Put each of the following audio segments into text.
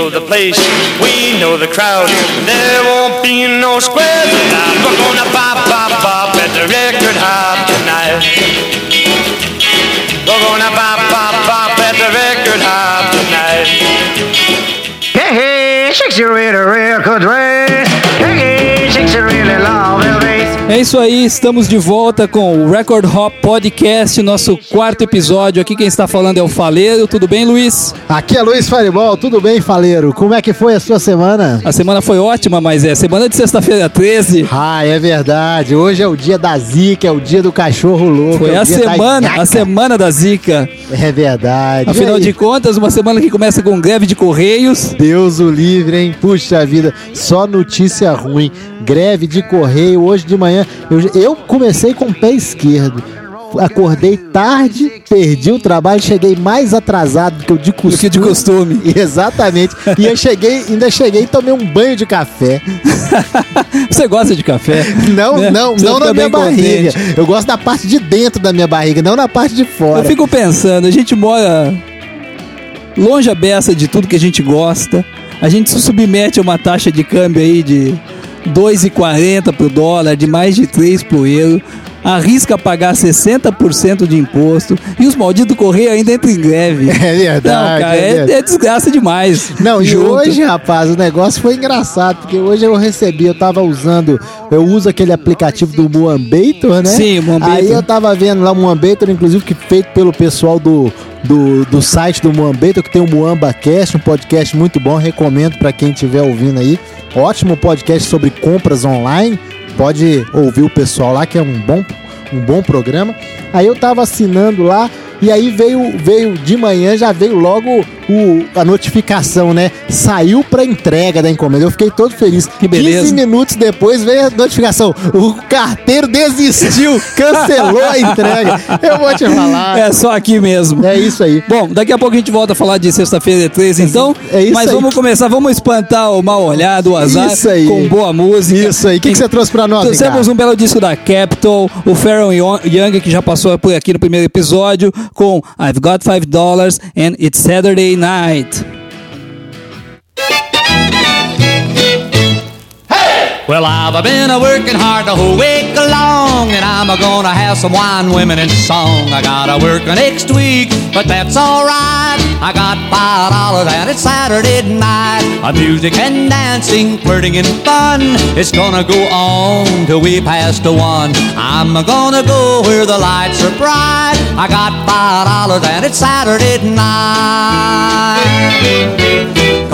know the place, we know the crowd. There won't be no squares allowed. We're gonna pop, pop, pop at the record hop tonight. We're gonna pop, pop, pop at the record hop tonight. Hey, hey, shakes you really record way. É isso aí, estamos de volta com o Record Hop Podcast, nosso quarto episódio. Aqui quem está falando é o Faleiro. Tudo bem, Luiz? Aqui é Luiz Fireball, tudo bem, Faleiro? Como é que foi a sua semana? A semana foi ótima, mas é semana de sexta-feira 13. Ah, é verdade. Hoje é o dia da zica, é o dia do cachorro louco. Foi é a semana, a semana da Zica. É verdade. Afinal de contas, uma semana que começa com greve de correios. Deus o livre, hein? Puxa vida, só notícia ruim. Greve de correio. Hoje de manhã, eu, eu comecei com o pé esquerdo. Acordei tarde, perdi o trabalho, cheguei mais atrasado do que o de costume. Do que de costume. Exatamente. E eu cheguei, ainda cheguei e tomei um banho de café. Você gosta de café? Não, Né? não, Você não na minha barriga. contente. Eu gosto da parte de dentro da minha barriga, não na parte de fora. Eu fico pensando, a gente mora longe a beça de tudo que a gente gosta. A gente se submete a uma taxa de câmbio aí de 2,40 pro dólar, de mais de 3 pro euro. Arrisca pagar 60% de imposto e os malditos Correio ainda entram em greve. É verdade. Não, cara, é é, verdade. é desgraça demais. Não, e hoje, rapaz, o negócio foi engraçado, porque hoje eu recebi, eu tava usando, eu uso aquele aplicativo do Moambator, né? Sim, Moambator. Aí eu tava vendo lá o Moambator, inclusive, que feito pelo pessoal do, do, do site do Moambator, que tem o MoambaCast, um podcast muito bom, recomendo pra quem estiver ouvindo aí. Ótimo podcast sobre compras online, pode ouvir o pessoal lá, que é um bom, um bom programa. Aí eu tava assinando lá, e aí veio, veio de manhã, já veio logo o, a notificação, né? Saiu pra entrega da encomenda. Eu fiquei todo feliz. Que beleza. 15 minutos depois veio a notificação. O carteiro desistiu, cancelou a entrega. Eu vou te falar. É só aqui mesmo. É isso aí. Bom, daqui a pouco a gente volta a falar de sexta-feira 13, então. É isso Mas aí. vamos começar, vamos espantar o mal olhado, o azar, Isso aí. com boa música. Isso aí. O que, que você trouxe pra nós, Trouxemos um belo disco da Capitol, o Pharoah Young, que já passou por aqui no primeiro episódio, com I've Got Five Dollars and It's Saturday Night. Well, I've been a working hard the whole week long, and I'm a gonna have some wine, women, and song. I gotta work next week, but that's alright. I got five dollars and it's Saturday night. A music and dancing, flirting and fun. It's gonna go on till we pass the one. I'm gonna go where the lights are bright. I got five dollars and it's Saturday night.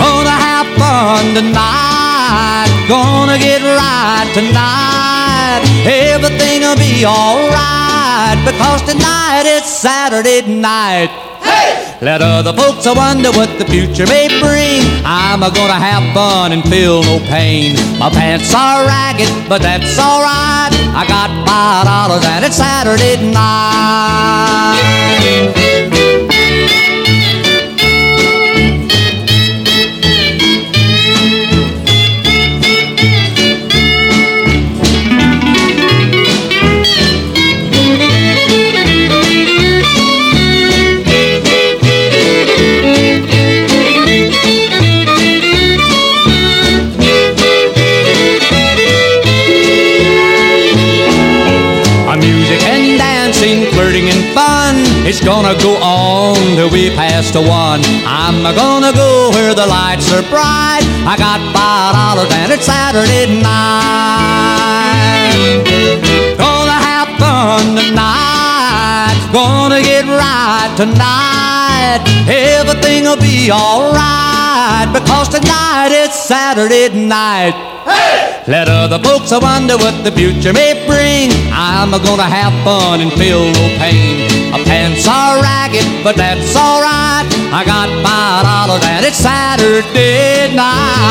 Gonna have fun tonight. Gonna get right tonight. Everything'll be alright because tonight it's Saturday night. Let other folks wonder what the future may bring. I'm gonna have fun and feel no pain. My pants are ragged, but that's alright. I got five dollars and it's Saturday night. Gonna go on till we pass to one. I'm gonna go where the lights are bright. I got five dollars and it's Saturday night. Gonna have fun tonight. Gonna get right tonight. Everything'll be alright because tonight it's Saturday night. Hey! Let other folks wonder what the future may bring. I'm gonna have fun and feel no pain. My pants are ragged, but that's alright. I got five dollars and it's Saturday night.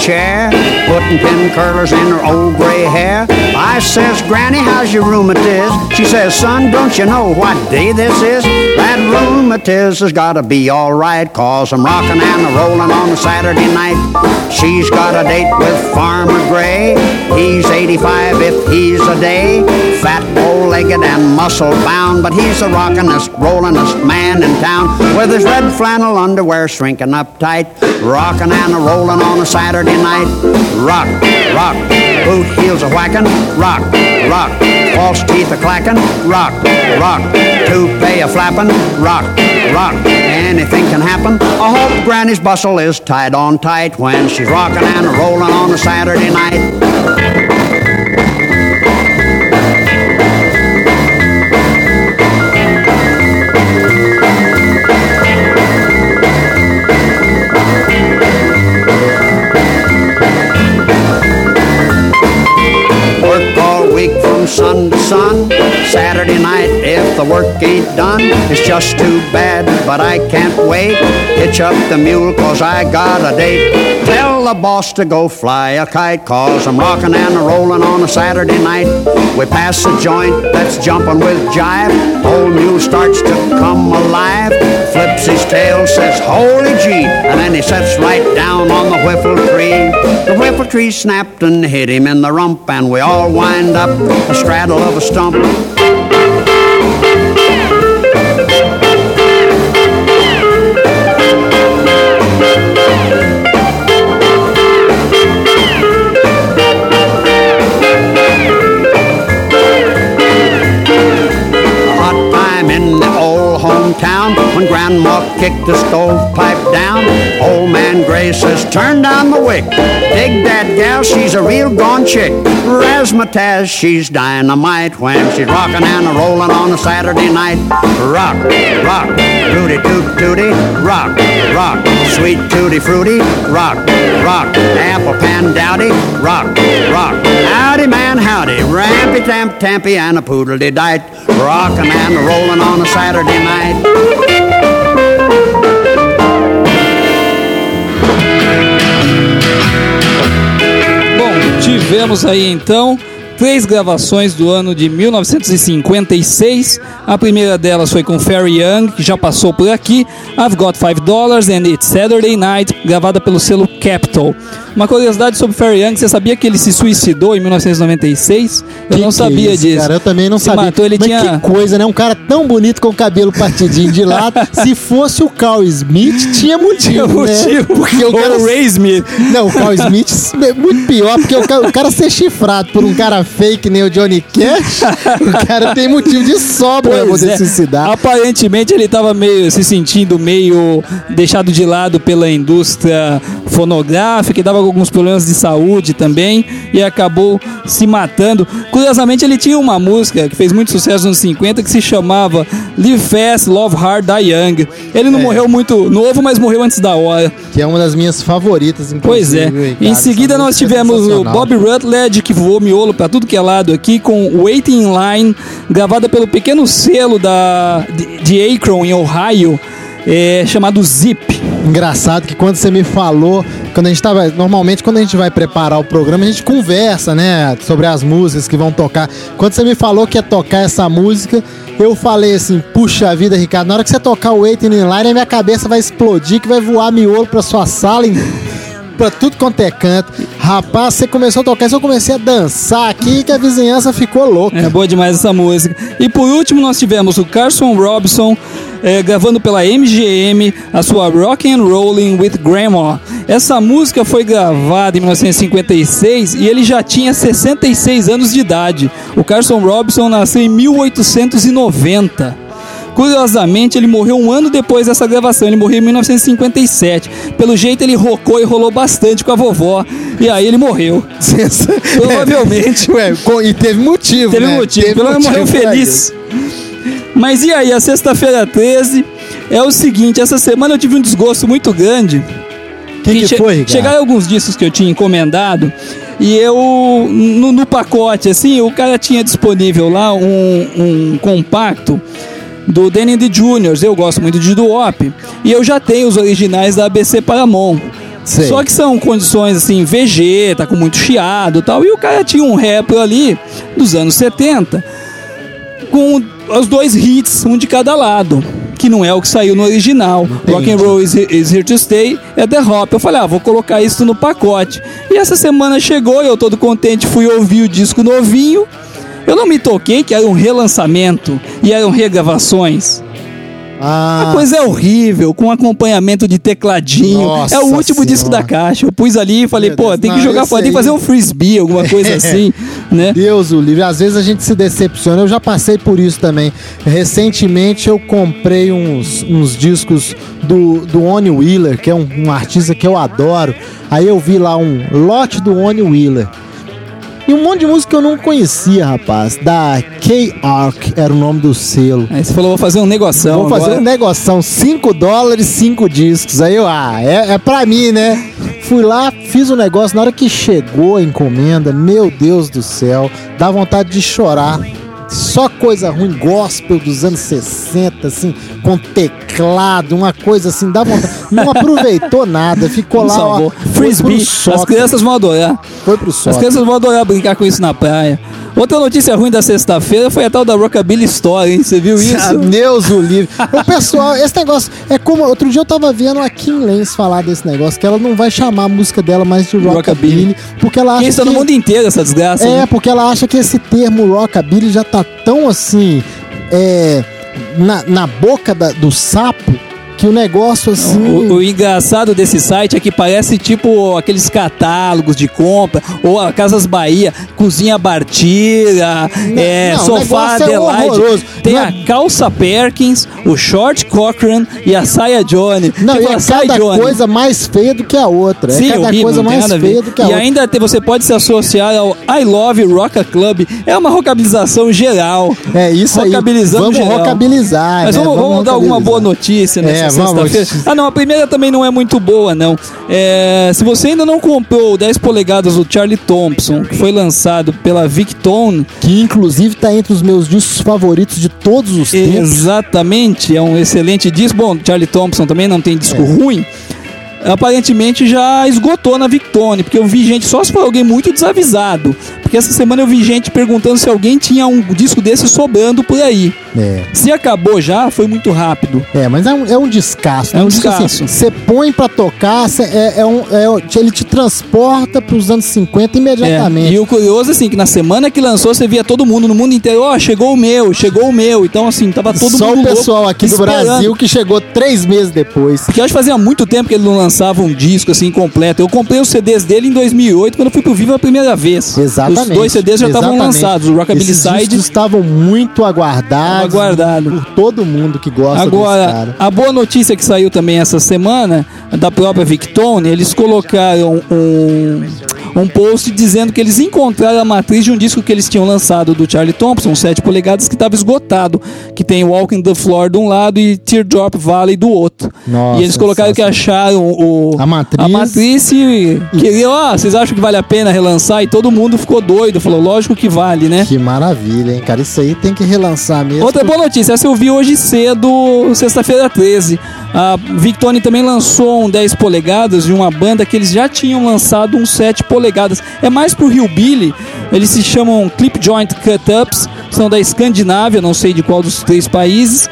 Chair, putting pin curlers in her old gray hair. I says, Granny, how's your rheumatiz? She says, Son, don't you know what day this is? That rheumatiz has gotta be alright, cause I'm rockin' and a rolling on a Saturday night. She's got a date with Farmer Gray. He's 85 if he's a day. Fat, bow-legged, and muscle-bound, but he's the rockin'est, rollingest man in town. With his red flannel underwear shrinking up tight, rockin' and a rolling on a Saturday night. Rock, rock, boot heels a whacking, rock, rock, false teeth a clacking, rock, rock, toupee a flapping, rock, rock. Anything can happen. I hope Granny's bustle is tied on tight when she's rocking and rolling on a Saturday night. Sun to sun. Saturday night, if the work ain't done, it's just too bad, but I can't wait. Hitch up the mule, cause I got a date. Tell the boss to go fly a kite, cause I'm rocking and rolling on a Saturday night. We pass a joint that's jumping with jive. Old mule starts to come alive. Flips his tail, says, Holy gee, and then he sets right down on the whiffle tree. The whiffle tree snapped and hit him in the rump, and we all wind up straddle of a stump. A hot time in the old hometown when Grandma kicked the stovepipe down. Old man Gray says, Turn down the wick. Dig that gal, she's a real gone chick. Razzmatazz, she's dynamite when she's rocking and a rolling on a Saturday night. Rock, rock, rooty toot tooty, rock, rock, sweet tutti fruity, rock, rock, apple pan dowdy, rock, rock, howdy man, howdy, rampy tamp tampy and a poodle de dite, rocking and a rolling on a Saturday night. Tivemos aí então três gravações do ano de 1956. A primeira delas foi com Ferry Young, que já passou por aqui. I've Got Five Dollars and It's Saturday Night, gravada pelo selo Capitol. Uma curiosidade sobre Ferry Young, você sabia que ele se suicidou em 1996? Eu Que não que sabia é isso, disso. Cara, eu também não Se sabia. matou, ele Mas tinha... que coisa, né? Um cara tão bonito com o cabelo partidinho de lado. Se fosse o Carl Smith, tinha motivo, Tinha né? motivo. Porque o cara... Ray Smith. Não, o Carl Smith é muito pior, porque o cara, o cara ser chifrado por um cara fake nem o Johnny Cash, o cara tem motivo de sobra pra poder é. se suicidar. Aparentemente ele estava meio se sentindo meio deixado de lado pela indústria fonográfica, e dava alguns problemas de saúde também e acabou se matando. Curiosamente ele tinha uma música que fez muito sucesso nos 50 que se chamava Live Fast, Love Hard, Die Young. Ele não É. morreu muito novo, mas morreu antes da hora. Que é uma das minhas favoritas, inclusive. Pois é. Em seguida nós é tivemos o. Bob Rutledge, que voou miolo pra tudo que é lado aqui, com Waiting in Line, gravada pelo pequeno selo da, de, de Akron, em Ohio, é, chamado Zip. Engraçado que quando você me falou, quando a gente tava. Normalmente, quando a gente vai preparar o programa, a gente conversa, né? Sobre as músicas que vão tocar. Quando você me falou que ia tocar essa música, eu falei assim: puxa vida, Ricardo, na hora que você tocar o Waiting in Line, a minha cabeça vai explodir, que vai voar miolo pra sua sala. Em... Pra tudo quanto é canto. Rapaz, você começou a tocar isso, eu comecei a dançar aqui que a vizinhança ficou louca. É boa demais essa música. E por último nós tivemos o Carson Robson é, gravando pela MGM a sua Rock and Rollin' with Grandma. Essa música foi gravada em 1956 e ele já tinha 66 anos de idade. O Carson Robson nasceu em 1890. Curiosamente, ele morreu um ano depois dessa gravação. Ele morreu em 1957. Pelo jeito, ele rocou e rolou bastante com a vovó. E aí ele morreu. Provavelmente. Ué, e teve motivo, Teve né? motivo. Pelo menos morreu feliz. Mas e aí, a sexta-feira 13 é o seguinte: essa semana eu tive um desgosto muito grande. Que que che- foi? Chegaram alguns discos que eu tinha encomendado e eu, no, no pacote, assim, o cara tinha disponível lá um, um compacto do Danny the Juniors. Eu gosto muito de Duop. E eu já tenho os originais da ABC Paramount. Sei. Só que são condições assim, VG, tá com muito chiado e tal. E o cara tinha um rap ali dos anos 70 com os dois hits, um de cada lado. Que não é o que saiu no original. Rock and Roll is, is Here to Stay é The Hop. Eu falei, ah, vou colocar isso no pacote. E essa semana chegou, eu todo contente fui ouvir o disco novinho. Eu não me toquei que era um relançamento e eram regravações. Ah, A coisa é horrível, com acompanhamento de tecladinho. Nossa é o último disco Senhora. da caixa. Eu pus ali e falei, Meu pô, Deus, tem que jogar fora, tem que fazer um frisbee, alguma coisa assim, né? Deus o livre. Às vezes a gente se decepciona. Eu já passei por isso também. Recentemente eu comprei uns, uns discos do, do Oni Wheeler, que é um, um artista que eu adoro. Aí eu vi lá um lote do Oni Wheeler. E um monte de música que eu não conhecia, rapaz. Da K-Arc era o nome do selo. Aí você falou, vou fazer um negoção. Vou fazer agora. um negoção, 5 dólares, 5 discos. Aí eu, ah, é, é pra mim, né? Fui lá, fiz o negócio. Na hora que chegou a encomenda, meu Deus do céu, dá vontade de chorar. Só coisa ruim, gospel dos anos 60, assim, com teclado, uma coisa assim, dá vontade. Não aproveitou nada, ficou lá, ó, Frisbee. As crianças vão adorar. Foi pro As sótão. crianças vão adorar brincar com isso na praia. Outra notícia ruim da sexta-feira foi a tal da Rockabilly Story, hein? Você viu isso? Deus o livre. O pessoal, esse negócio é como. Outro dia eu tava vendo a Kim Lenz falar desse negócio, que ela não vai chamar a música dela mais de rockabilly, Rockabilly. porque ela acha Quem está que. no mundo inteiro essa desgraça. É, né? porque ela acha que esse termo rockabilly já tá tão assim. É, na, na boca da- do sapo, que o negócio assim. O, o engraçado desse site é que parece tipo aqueles catálogos de compra, ou a Casas Bahia, Cozinha Bartira, é, não, Sofá é Adelaide. horroroso. Tem Não a é- calça Perkins, o short Cochran e a saia Johnny. Não, Você e é "Sai, cada Johnny." coisa mais feia do que a outra. Sim, é cada horrível, coisa tem mais feia do que a E outra. ainda te- você pode se associar ao I Love Rocka Club. É uma rocabilização geral. É isso aí. Rocabilizando Vamos geral. rocabilizar. Mas né? vamos, vamos dar alguma boa notícia nessa É, vamos. Sexta-feira. Ah, não, a primeira também não é muito boa, não. É, se você ainda não comprou o 10 polegadas do Charlie Thompson, que foi lançado pela Victone, Que inclusive tá entre os meus discos favoritos de todos os tempos. exatamente, é um excelente disco. Bom, Charlie Thompson também não tem É. disco ruim. Aparentemente já esgotou na Victone, porque eu vi gente, só se for alguém muito desavisado. Porque essa semana eu vi gente perguntando se alguém tinha um disco desse sobrando por aí. É. Se acabou já, foi muito rápido. É, mas é um, é um descasso. É um Diz assim, descasso. Você põe pra tocar, cê- é, é um, é, ele te transporta pros anos 50 É, imediatamente. E o curioso, assim, que na semana que lançou, você via todo mundo no mundo inteiro, ó, chegou o meu, chegou o meu. Então, assim, tava todo Só mundo o louco, pessoal aqui do. Brasil que chegou três meses depois. Porque eu acho que fazia muito tempo que ele não lançava um disco assim completo. Eu comprei os CDs dele em 2008 quando eu fui pro Viva a primeira vez. Exatamente. Os dois CDs já estavam lançados. O Rockabilly Esses Side estavam muito aguardados. Aguardado. Por todo mundo que gosta Agora, a boa notícia que saiu também essa semana, da própria Victone, eles colocaram um, um post dizendo que eles encontraram a matriz de um disco que eles tinham lançado do Charlie Thompson, 7 polegadas, que estava esgotado, que tem Walking the Floor de um lado e Teardrop Valley do outro. Nossa, e eles colocaram que acharam o, A matriz. a matriz e queriam, ó, vocês acham que vale a pena relançar? E todo mundo ficou doido, falou, lógico que vale, né? Que maravilha, hein, cara? Isso aí tem que relançar mesmo. Outra boa notícia, essa eu vi hoje cedo, sexta-feira 13. A Victone também lançou um 10 polegadas de uma banda que eles já tinham lançado um 7 polegadas. É mais pro Rio Billy, eles se chamam Clip Joint Cut Ups, são da Escandinávia, não sei de qual dos três países.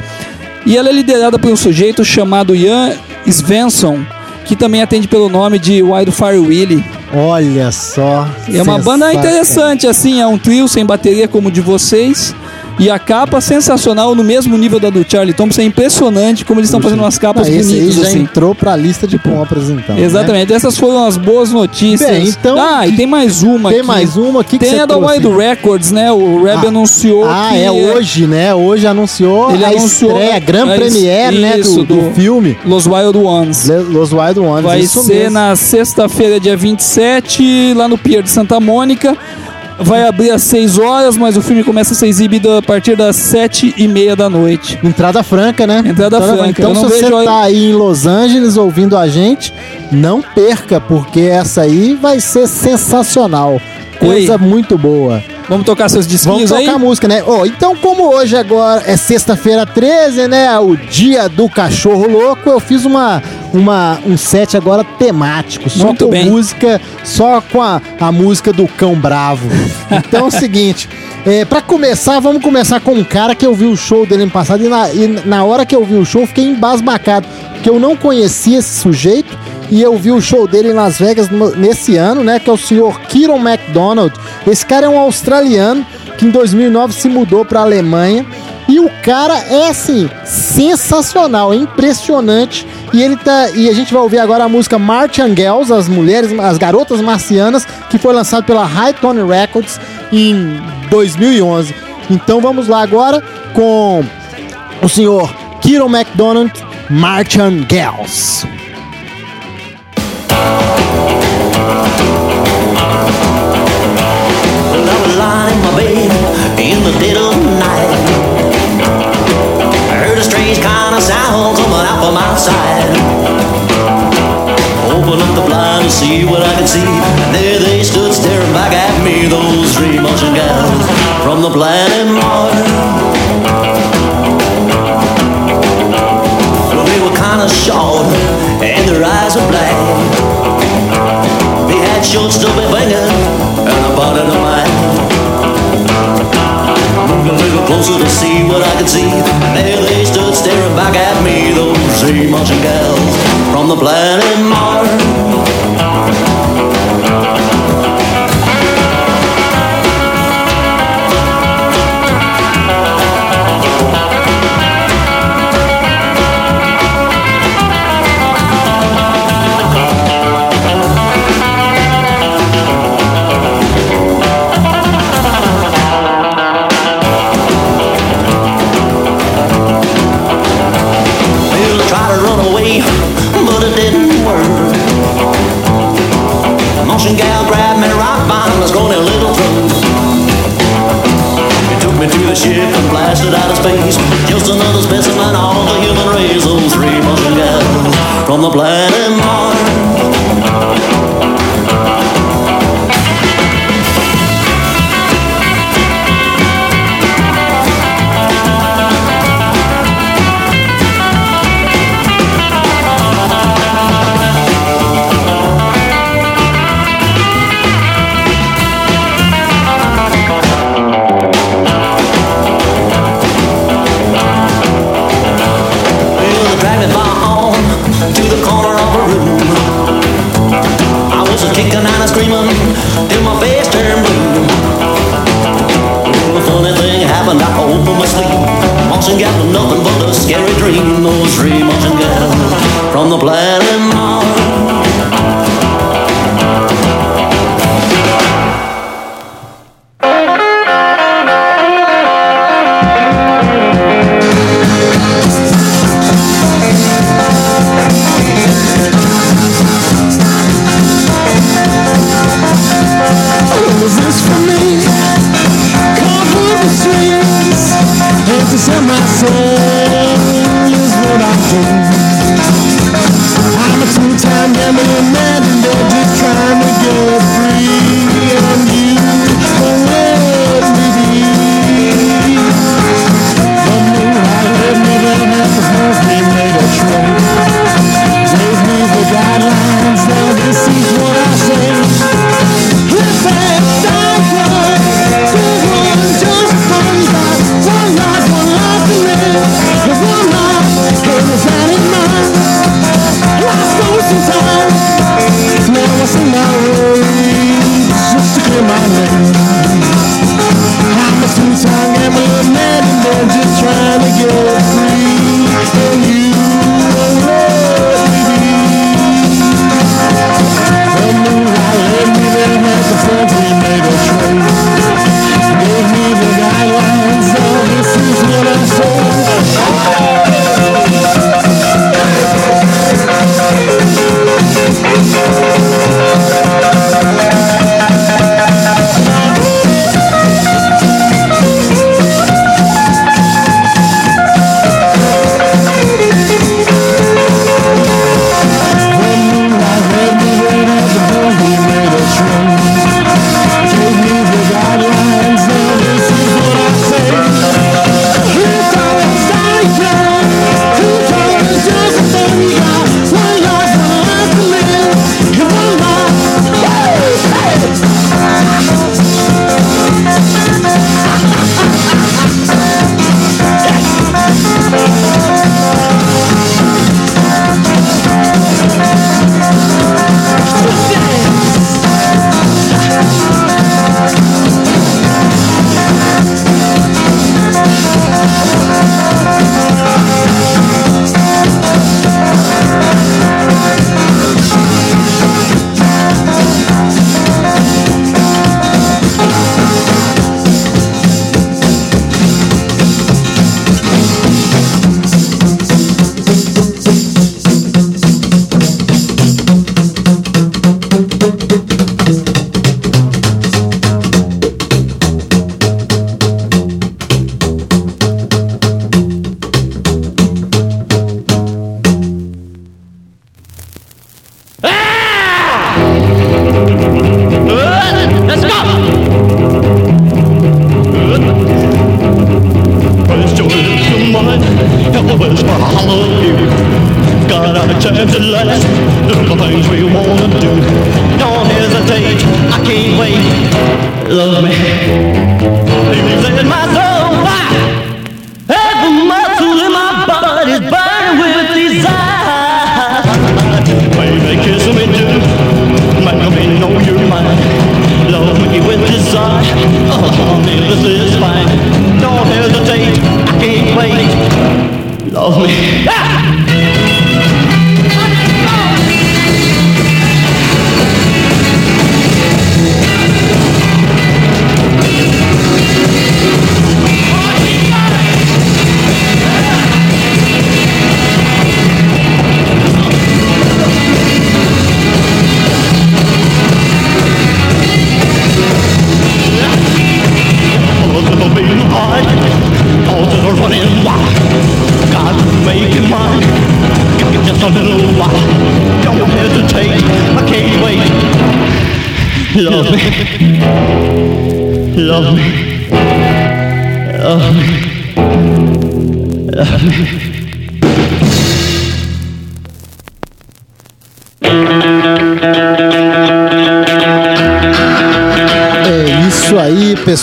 E ela é liderada por um sujeito chamado Ian Svensson, que também atende pelo nome de Wildfire Willie. Olha só. É uma banda interessante, assim, é um trio sem bateria como o de vocês. E a capa sensacional, no mesmo nível da do Charlie Thompson, é impressionante como eles estão fazendo umas capas Ah, esse bonitas, já assim. entrou pra lista de compras, então. né? Exatamente, essas foram as boas notícias. Bem, então, ah, e tem mais uma Tem aqui. mais uma aqui que Tem a da? Wild Records, né? O Reb Ah, anunciou Ah, que é hoje, né? Hoje anunciou Ele a anunciou estreia, a Grand Premiere, né, do, do do- filme Los Wild Ones. Los Wild Ones. Vai ser mesmo. na sexta-feira, dia 27, lá no Pier de Santa Mônica. Vai abrir às 6 horas, mas o filme começa a ser exibido a partir das 7 e meia da noite. Entrada franca, né? Entrada franca. Então, se você vejo a- tá aí em Los Angeles ouvindo a gente, não perca, porque essa aí vai ser sensacional. Coisa Oi. muito boa. Vamos tocar seus Vamos disquinhos aí? tocar música, né? Ó, então, como hoje agora é sexta-feira 13, né? O dia do cachorro louco, eu fiz uma, uma, um set agora temático, só Muito com bem. música, só com a, a música do cão bravo. Então é o seguinte. É, para começar, vamos começar com um cara que eu vi o show dele ano passado e na, e na hora que eu vi o show fiquei embasbacado, porque eu não conhecia esse sujeito e eu vi o show dele em Las Vegas no- nesse ano, né? Que é o senhor Kieron McDonald. Esse cara é um australiano que em 2009 se mudou para a Alemanha. E o cara é assim, sensacional, é impressionante. E ele tá. E a gente vai ouvir agora a música Martian Girls, as mulheres, as garotas marcianas, que foi lançado pela High Tone Records em 2011. Então vamos lá agora com o senhor Kieron McDonald, Martian Girls. Coming out from outside. Open up the blind to see what I could see. And there they stood staring back at me, those three Martian gals from the planet Mars. Well, they were kind of short and their eyes were black. They had short, stubby fingers and a body of mine. Moved a little closer to see what I could see. And there they stood staring back at me, those Martian gals from the planet Mars. Blasted out of space. Just another specimen of the human race. Those three motion gals from the planet Mars.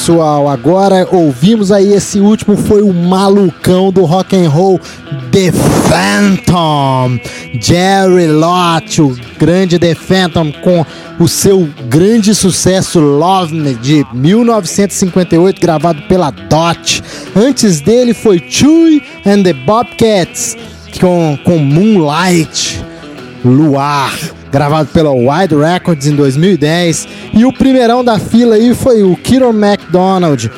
pessoal, agora ouvimos aí esse último foi o malucão do rock and roll The Phantom, Jerry Lott, o grande The Phantom com o seu grande sucesso Love Me de 1958 gravado pela Dot. Antes dele foi Chewy and the Bobcats com, com Moonlight. Luar, gravado pela Wide Records em 2010. E o primeirão da fila aí foi o Kieron MacDonald,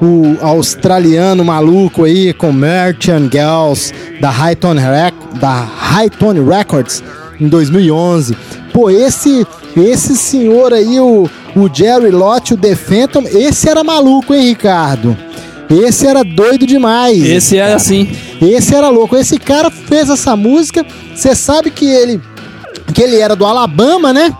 o australiano maluco aí com Merchant Girls da Highton, Rec da Highton Records em 2011. Pô, esse esse senhor aí, o, o Jerry Lott, o The Phantom, esse era maluco, hein, Ricardo? Esse era doido demais. Esse era assim. Esse era louco. Esse cara fez essa música. Você sabe que ele que ele era do Alabama, né?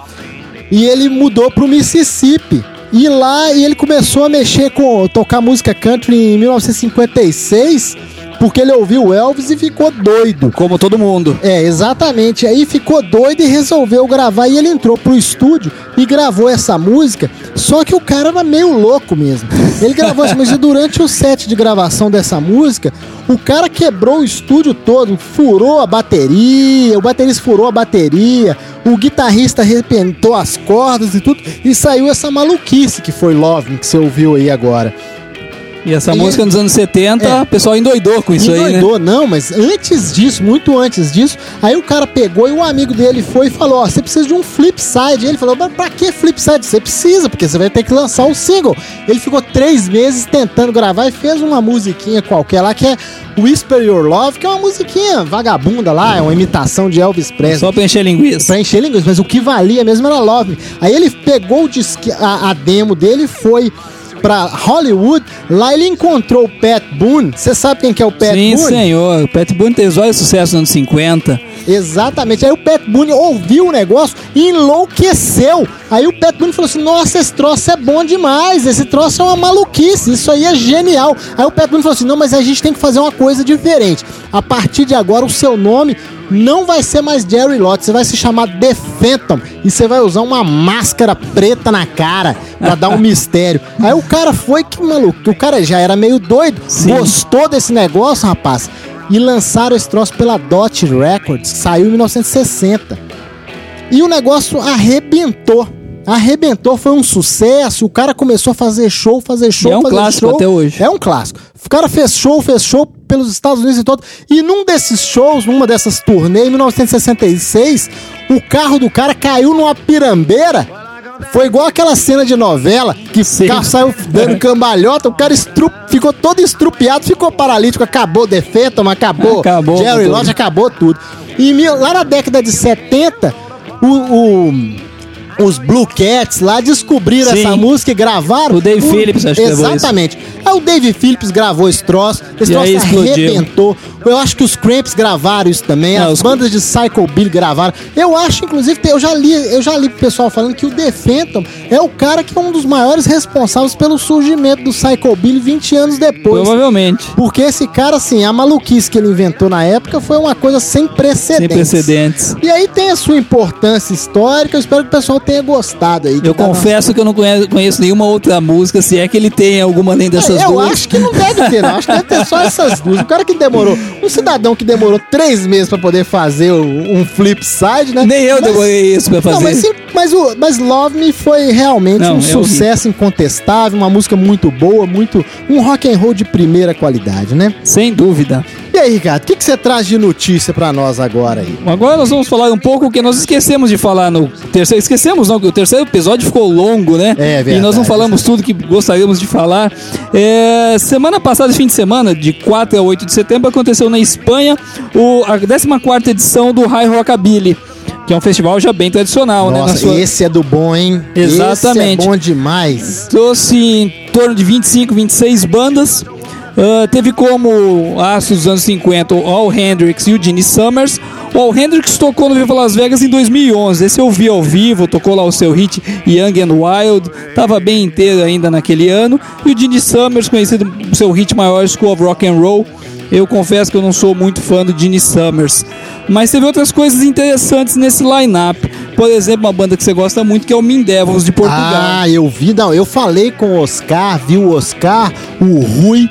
E ele mudou pro Mississippi. E lá e ele começou a mexer com tocar música country em 1956, porque ele ouviu o Elvis e ficou doido. Como todo mundo. É, exatamente. Aí ficou doido e resolveu gravar. E ele entrou pro estúdio e gravou essa música. Só que o cara era meio louco mesmo. Ele gravou essa música e durante o set de gravação dessa música. O cara quebrou o estúdio todo, furou a bateria, o baterista furou a bateria, o guitarrista arrebentou as cordas e tudo, e saiu essa maluquice que foi Love, que você ouviu aí agora. E essa E- música nos anos 70, É. o pessoal endoidou com isso aí, né? Endoidou, não, mas antes disso, muito antes disso, aí o cara pegou e um amigo dele foi e falou: Ó, você precisa de um flip side. Ele falou: Mas pra que flip side? Você precisa, porque você vai ter que lançar o single. Ele ficou três meses tentando gravar e fez uma musiquinha qualquer lá que é Whisper Your Love, que é uma musiquinha vagabunda lá, é uma imitação de Elvis Presley. Só pra encher linguiça. Pra encher linguiça, mas o que valia mesmo era Love. Aí ele pegou o disque, a, a demo dele e foi pra Hollywood. Lá ele encontrou o Pat Boone. Você sabe quem que é o Pat Sim, Boone? senhor. O Pat Boone teve vários sucessos nos anos 50. Exatamente. Aí o Pat Boone ouviu o negócio e enlouqueceu. Aí o Pat Boone falou assim: Nossa, esse troço é bom demais. Esse troço é uma maluquice. Isso aí é genial. Aí o Pat Boone falou assim: Não, mas a gente tem que fazer uma coisa diferente. A partir de agora, o seu nome não vai ser mais Jerry Lott. Você vai se chamar The Phantom. E você vai usar uma máscara preta na cara pra dar um mistério. Aí o cara foi que maluco. O cara já era meio doido. Sim. Gostou desse negócio, rapaz? E lançaram esse troço pela Dot Records, que saiu em 1960. E o negócio arrebentou. Arrebentou, foi um sucesso. O cara começou a fazer show, fazer show, E é um fazer clássico show. até hoje. É um clássico. O cara fez show, fez show pelos Estados Unidos e todo. E num desses shows, numa dessas turnês, em 1966, o carro do cara caiu numa pirambeira. Foi igual aquela cena de novela que o carro saiu dando cambalhota, o cara ficou todo estrupiado, ficou paralítico, acabou The Phantom, acabou, Acabou Jerry. Lodge, acabou tudo. E lá na década de 70, o, o- os Blue Cats lá descobriram Sim. essa música e gravaram. O Dave Phillips, acho que. Exatamente. Aí o Dave Phillips gravou esse troço, esse E troço arrebentou. Eu acho que os Cramps gravaram isso também, Não, as os- bandas de Psycho Billy gravaram. Eu acho, inclusive, eu já li, eu já li pro pessoal falando que o The Phantom é o cara que é um dos maiores responsáveis pelo surgimento do Psycho Billy 20 anos depois. Provavelmente. Porque esse cara, assim, a maluquice que ele inventou na época foi uma coisa sem Sem precedentes. precedentes. E aí tem a sua importância histórica, eu espero que o pessoal tenha gostado aí. Eu tá na- confesso que eu não conheço, conheço nenhuma outra música, se é que ele tem alguma além dessas É, eu duas. acho que não deve ter, não. Acho que deve ter só essas duas. O cara que demorou, um cidadão que demorou três meses pra poder fazer um flip side, né? Nem eu Mas- demorei isso pra fazer. Não, mas, sim, mas, o, mas Love Me foi realmente Não, um é sucesso incontestável, uma música muito boa, muito um rock and roll de primeira qualidade, né? Sem dúvida. E aí, Ricardo, o que, que você traz de notícia pra nós agora aí? Agora nós vamos falar um pouco o que nós esquecemos de falar no terceiro. Esquecemos, não, que o terceiro episódio ficou longo, né? É verdade. E nós não falamos tudo que gostaríamos de falar. É, semana passada, fim de semana, de 4 a 8 de setembro, aconteceu na Espanha o, a 14 edição do High Rockabilly, que é um festival já bem tradicional, né? Nossa, Na sua- esse é do bom, hein? Exatamente. Esse é bom demais. trouxe em torno de 25, 26 bandas. Ah, teve como astros dos anos 50 o Al Hendrix e o Gene Summers. O Al Hendrix tocou no Viva Las Vegas em 2011. Esse eu vi ao vivo, tocou lá o seu hit Young and Wild. Tava bem inteiro ainda naquele ano. E o Gene Summers, conhecido por seu hit maior School of Rock and Roll. Eu confesso que eu não sou muito fã do Gene Summers. Mas teve outras coisas interessantes nesse line-up. Por exemplo, uma banda que você gosta muito, que é o Mindevils de Portugal. Ah, eu vi, não, eu falei com o Oscar, vi o Oscar, o Rui,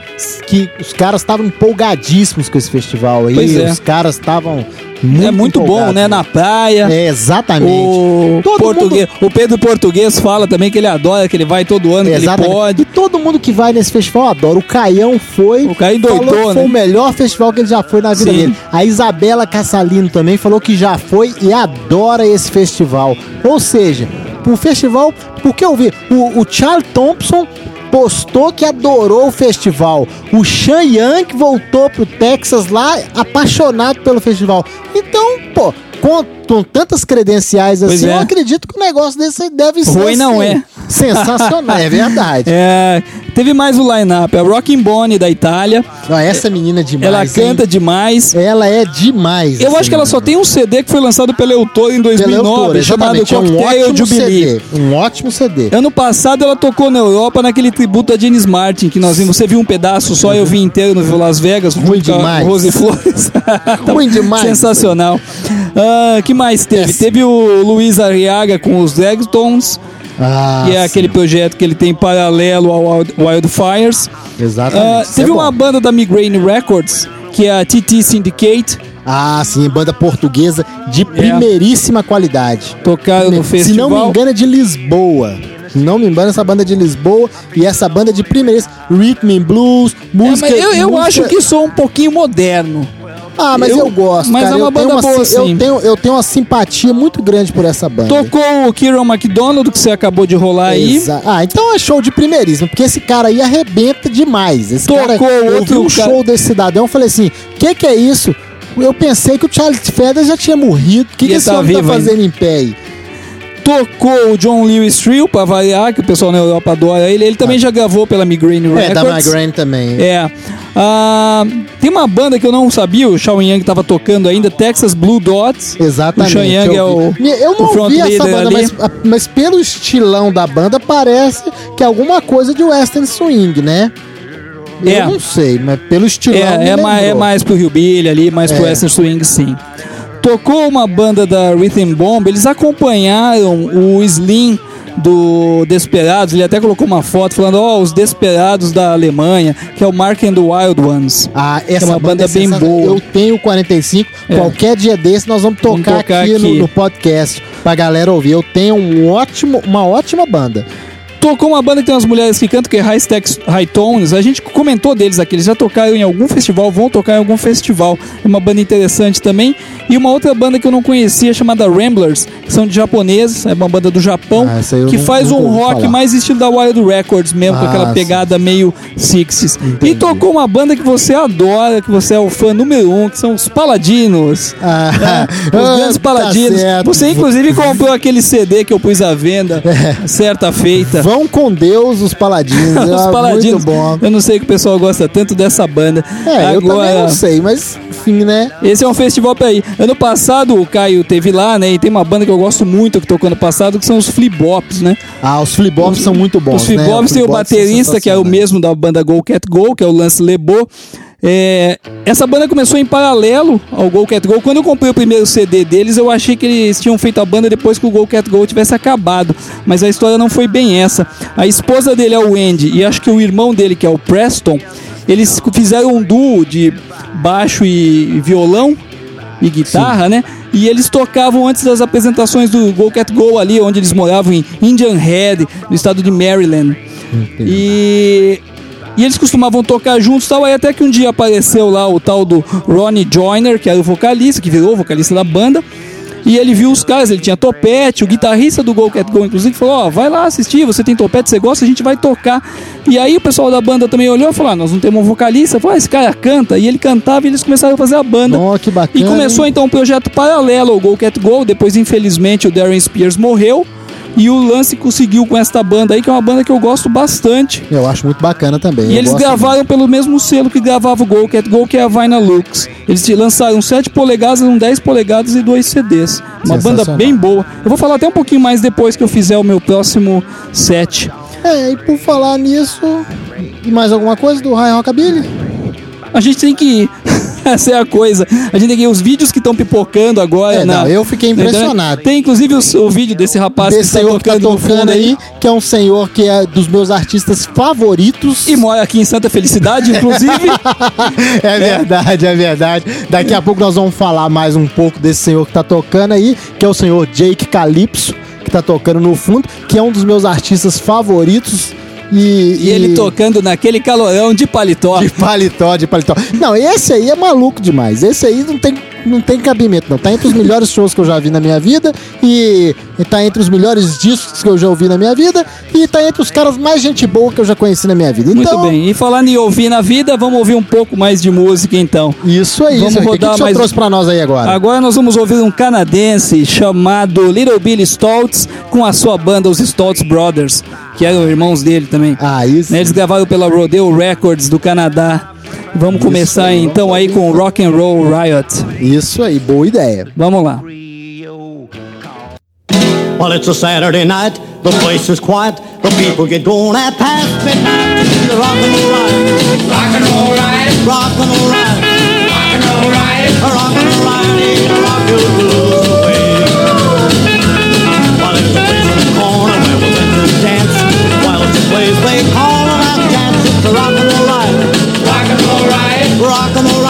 que os caras estavam empolgadíssimos com esse festival aí. É. Os caras estavam muito é muito bom, né? Na praia. É, exatamente. O, Todo português, o Pedro Português fala também que ele adora, que ele vai todo ano, que ele Exatamente. pode. E todo mundo que vai nesse festival adora. O Caião foi. O Caio que né? Foi o melhor festival que ele já foi na vida Sim. dele. A Isabela Cassalino também falou que já foi e adora esse festival. Ou seja, o festival. Porque eu vi, o, o Charles Thompson postou que adorou o festival. O Sean Young voltou pro Texas lá apaixonado pelo festival. Então, pô, com, com tantas credenciais assim, é. eu acredito que o negócio desse deve ser. Ruim não assim, é. Sensacional, é verdade. É, teve mais o line-up. A Rockin' Bonnie da Itália. Ó, essa menina é demais. ela hein? canta demais. Ela é demais. Eu acho que ela menina. só tem um CD que foi lançado pela Eutor em Pela 2009, autora, chamado é um Cocktail Jubilee. CD. Um ótimo CD. Ano passado ela tocou na Europa naquele tributo a Janis Martin, que nós vimos. Você viu um pedaço só, eu vi inteiro no Las Vegas. Ruim demais. Rose Flores. Ruim demais. Sensacional. Ah, que mais teve? Yes. Teve o Luiz Arriaga com os Dragtons, Ah, que é sim. aquele projeto que ele tem paralelo ao Wild- Wildfires. Exatamente. Isso teve é uma banda da Migraine Records, que é a TT Syndicate. Ah, sim, banda portuguesa de primeiríssima qualidade. Tocaram no Se festival. não me engano, é de Lisboa. Se não me engano, essa banda é de Lisboa e essa banda é de primeiríssima. Rhythm and Blues, É, música. mas eu, eu música- acho que sou um pouquinho moderno. Ah, mas eu, eu- gosto. mas cara. é uma eu banda boa, eu sim. tenho Eu tenho uma simpatia muito grande por essa banda. Tocou o Kieran McDonald, que você acabou de rolar aí. Exa- Ah, então é show de primeiríssimo, porque esse cara aí arrebenta demais. Esse Tocou cara, eu outro vi um cara- show desse cidadão, eu falei assim, que que é isso? Eu pensei que o Charles Feather já tinha morrido. O que, E que esse tá homem tá vivo ainda. fazendo em pé aí? Tocou o John Lewis Trio, pra variar, que o pessoal na Europa adora ele. Ele também já gravou pela Migraine É, da Records. Migraine também. É. Ah, tem uma banda que eu não sabia, o Shawn Yang tava tocando ainda, Texas Blue Dots. Exatamente. O Sean Young é eu, o, eu o não front vi essa banda, ali. mas, mas pelo estilão da banda parece que é alguma coisa de Western Swing, né? É. Eu não sei, mas pelo estilão É, é, mais, é mais pro Hillbilly ali, mais pro É. Western Swing, sim. Tocou uma banda da Rhythm Bomb, eles acompanharam o Slim do Desperados, ele até colocou uma foto falando, ó, os Desperados da Alemanha, que é o Mark and the Wild Ones. Ah, é essa uma banda é bem boa. Eu tenho 45. É. Qualquer dia desse nós vamos Vamos tocar, tocar aqui, aqui. No, no podcast pra galera ouvir. Eu tenho um ótimo, uma ótima banda. Tocou uma banda que tem umas mulheres que cantam, que é High Stacks High Tones. A gente comentou deles aqui, eles já tocaram em algum festival, vão tocar em algum festival. É uma banda interessante também. E uma outra banda que eu não conhecia, chamada Ramblers, que são de japoneses, é uma banda do Japão, Ah, que nu- faz nunca um rock falar. mais estilo da Wild Records mesmo, com Ah, aquela sim. pegada meio 60s. E tocou uma banda que você adora, que você é o fã número um, que são os Paladinos. Ah, Os ah, grandes tá paladinos. certo. Você, inclusive, comprou aquele CD que eu pus à venda, É. certa feita. Vão com Deus os paladinos. Os Paladinos. Muito bom. Eu não sei que o pessoal gosta tanto dessa banda. É, eu também Agora, não sei, mas enfim, né? esse é um festival pra ir. Ano passado o Caio teve lá, né? E tem uma banda que eu gosto muito que tocou ano passado, que são os Flibops, né? Ah, os flip-bops são muito bons, os né? Flibops tem o são baterista, que é o mesmo da banda Go Cat Go, que é o Lance Lebo. É, essa banda começou em paralelo ao Go Cat Go. Quando eu comprei o primeiro CD deles, eu achei que eles tinham feito a banda depois que o Go Cat Go tivesse acabado. Mas a história não foi bem essa. A esposa dele é o Andy e acho que o irmão dele, que é o Preston, eles fizeram um duo de baixo e violão e guitarra, né? E eles tocavam antes das apresentações do Go Cat Go ali, onde eles moravam em Indian Head, no estado de Maryland. E, e eles costumavam tocar juntos tal. Aí até que um dia apareceu lá o tal do Ronnie Joyner, que era o vocalista, que virou o vocalista da banda. E ele viu os caras, ele tinha topete, o guitarrista do Go Cat Go, inclusive, falou: Ó, vai lá assistir, você tem topete, você gosta, a gente vai tocar. E aí o pessoal da banda também olhou e falou: ah, nós não temos um vocalista. Falou: ah, esse cara canta. E ele cantava e eles começaram a fazer a banda. Ó, que bacana. E começou então um projeto paralelo ao Go Cat Go. Depois, infelizmente, o Darren Spears morreu. E o Lance conseguiu com esta banda aí, que é uma banda que eu gosto bastante. Eu acho muito bacana também. E eu eles gravaram pelo mesmo selo que gravava o Go Cat Go, que é a Vinyl Lux. Eles lançaram 7 polegadas, um 10 polegadas e dois CDs. Uma banda bem boa. Eu vou falar até um pouquinho mais depois que eu fizer o meu próximo set. É, e por falar nisso, e mais alguma coisa do High Rockabilly? A gente tem que ir. Essa é a coisa. A gente tem que. Os vídeos que estão pipocando agora. É, na- não, eu fiquei impressionado. Tem inclusive o, o vídeo desse rapaz Desse que senhor está que tá tocando no fundo tocando aí. que é um senhor que é dos meus artistas favoritos. E mora aqui em Santa Felicidade, inclusive. É verdade, é verdade. Daqui a pouco nós vamos falar mais um pouco desse senhor que tá tocando aí, que é o senhor Jake Calypso, que tá tocando no fundo, que é um dos meus artistas favoritos. E, e ele tocando naquele calorão de paletó. De paletó, de paletó. Não, esse aí é maluco demais. Esse aí não tem não tem cabimento, não. Tá entre os melhores shows que eu já vi na minha vida e, e tá entre os melhores discos que eu já ouvi na minha vida e tá entre os caras mais gente boa que eu já conheci na minha vida. Muito Então, bem. E falando em ouvir na vida, vamos ouvir um pouco mais de música então. isso aí. Vamos isso aí. O que, rodar que mais- trouxe pra nós aí agora? Agora nós vamos ouvir um canadense chamado Little Billy Stoltz com a sua banda, os Stoltz Brothers, que eram irmãos dele também. Ah, isso. Né, Eles gravaram pela Rodeo Records do Canadá. Vamos começar então aí com Rock and Roll Riot. Isso aí, boa ideia. Vamos lá. Well, it's a Saturday night, the place is quiet, the people get going at past midnight the rock and roll riot. Rock and roll riot. Rock and roll riot. Rock and roll riot. Rock and roll riot. Rock your blues away. Well, it's a place in the corner where we went to dance. While it's a place they call a last dance, it's a rock and roll riot. Rock and roll riot. Rock and roll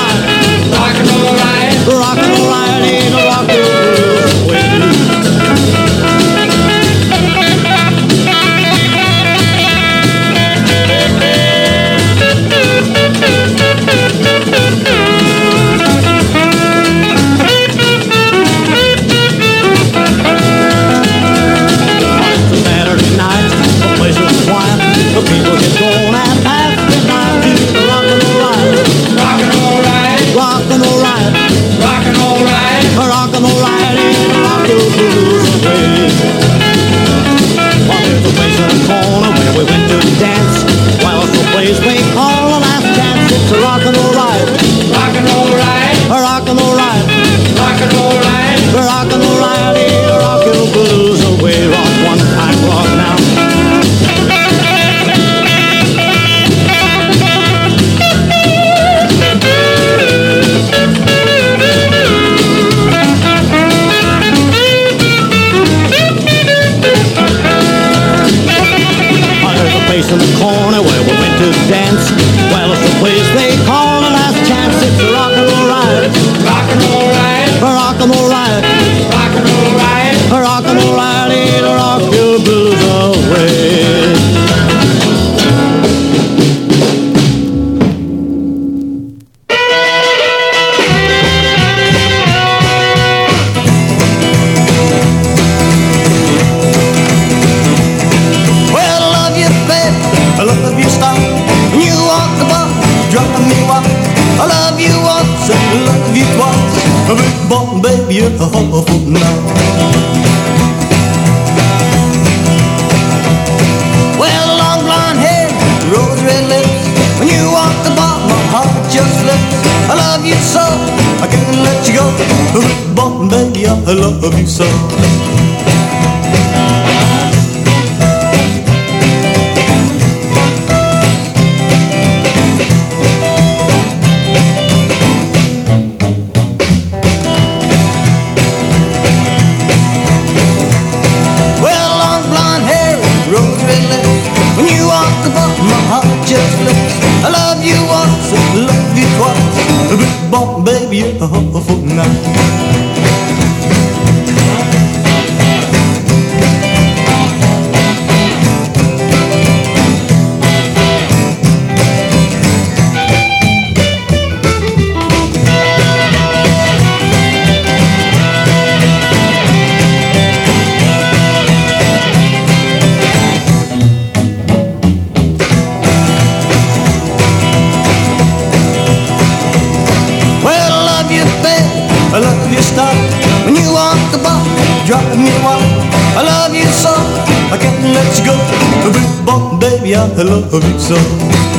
baby, you're awful now. I love you so.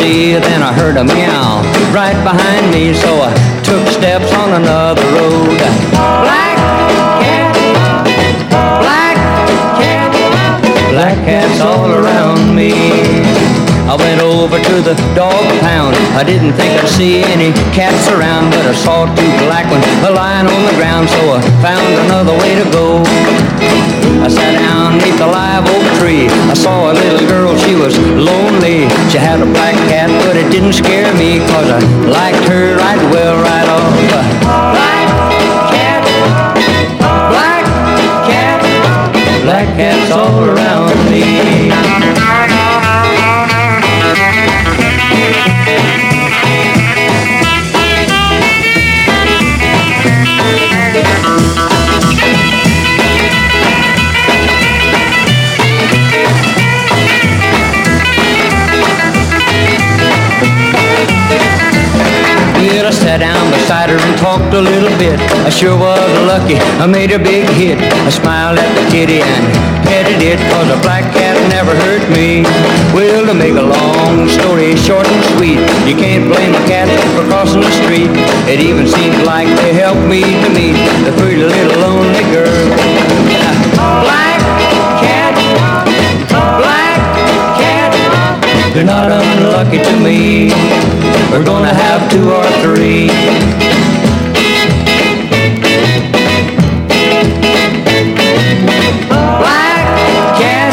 See. Then I heard a meow right behind me, so I took steps on another road. I went over to the dog pound. I didn't think I'd see any cats around, but I saw two black ones lying on the ground, so I found another way to go. I sat down beneath a live oak tree. I saw a little girl, she was lonely. She had a black cat, but it didn't scare me, cause I liked her right well right off. Black cat, black cat, black cats all around me. Down beside her and talked a little bit. I sure was lucky, I made a big hit. I smiled at the kitty and petted it, cause a black cat never hurt me. Well, to make a long story short and sweet, you can't blame a cat for crossing the street. It even seemed like they helped me to meet the pretty little lonely girl. Black cat, black cat, you're not unlucky to me. We're gonna have two or three. Black cat,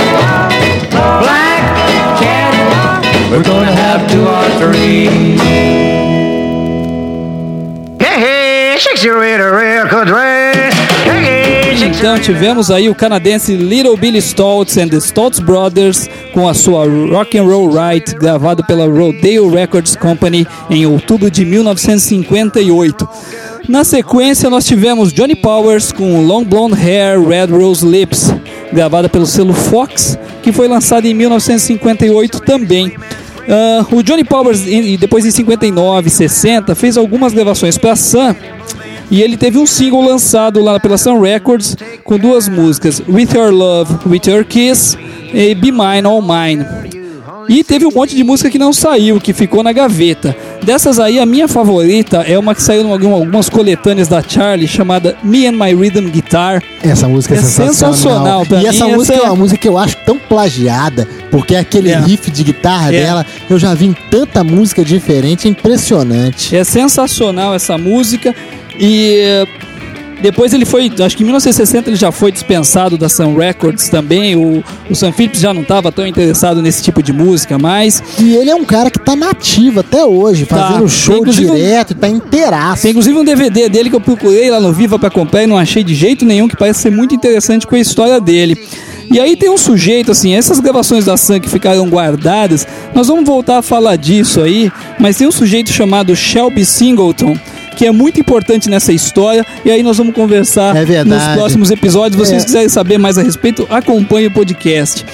black cat, we're gonna have two or three. Hey, hey, shake your race. Hey, hey, shake Então tivemos aí o canadense Little Billy Stoltz and the Stoltz Brothers com a sua Rock and Roll Right, gravado pela Rodeo Records Company em outubro de 1958. Na sequência nós tivemos Johnny Powers com Long Blonde Hair, Red Rose Lips, gravada pelo selo Fox, que foi lançada em 1958 também. Ah, o Johnny Powers, depois em 59 60, fez algumas gravações para Sun e ele teve um single lançado lá pela Sun Records com duas músicas, With Your Love, With Your Kiss e Be Mine, All Mine. E teve um monte de música que não saiu, que ficou na gaveta. Dessas aí, a minha favorita é uma que saiu em algum- algumas coletâneas da Charlie, chamada Me and My Rhythm Guitar. Essa música é, É sensacional. sensacional, e essa essa música é é- uma música que eu acho tão plagiada, porque aquele É. riff de guitarra É. dela, eu já vi em tanta música diferente, é impressionante. É sensacional essa música. E depois ele foi, acho que em 1960 ele já foi dispensado da Sun Records também. O, o Sam Phillips já não estava tão interessado nesse tipo de música mais. E ele é um cara que tá nativo até hoje, fazendo Tá. show direto, tá inteiraço. Tem inclusive um DVD dele que eu procurei lá no Viva pra comprar e não achei de jeito nenhum, que parece ser muito interessante com a história dele. E aí tem um sujeito, assim, essas gravações da Sun que ficaram guardadas, nós vamos voltar a falar disso aí, mas tem um sujeito chamado Shelby Singleton, que é muito importante nessa história, e aí nós vamos conversar É nos próximos episódios. Se vocês É. quiserem saber mais a respeito, acompanhe o podcast.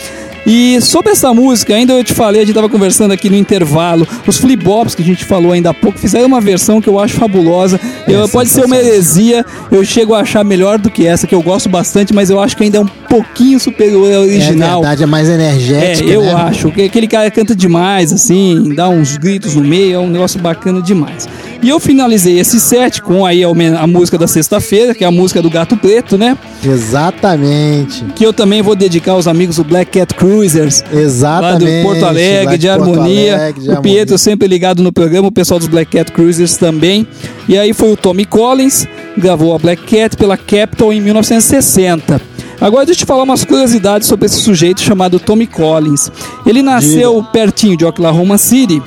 E sobre essa música, ainda eu te falei, a gente estava conversando aqui no intervalo, os flip-bops que a gente falou ainda há pouco fizeram uma versão que eu acho fabulosa. Eu, pode ser uma heresia, eu chego a achar melhor do que essa, que eu gosto bastante, mas eu acho que ainda é um pouquinho superior ao É original. verdade, é mais É, energética, eu né? acho que aquele cara canta demais, assim, dá uns gritos no meio, é um negócio bacana demais. E eu finalizei esse set com aí a, música da sexta-feira, que é a música do Gato Preto, né? Exatamente. Que eu também vou dedicar aos amigos do Black Cat Cruisers. Lá Exatamente. do Porto Alegre, Lá de Porto Harmonia. Alegre, de o Pietro sempre ligado no programa, o pessoal dos Black Cat Cruisers também. E aí foi o Tommy Collins, gravou a Black Cat pela Capitol em 1960. Agora deixa eu te falar umas curiosidades sobre esse sujeito chamado Tommy Collins. Ele nasceu pertinho de Oklahoma City.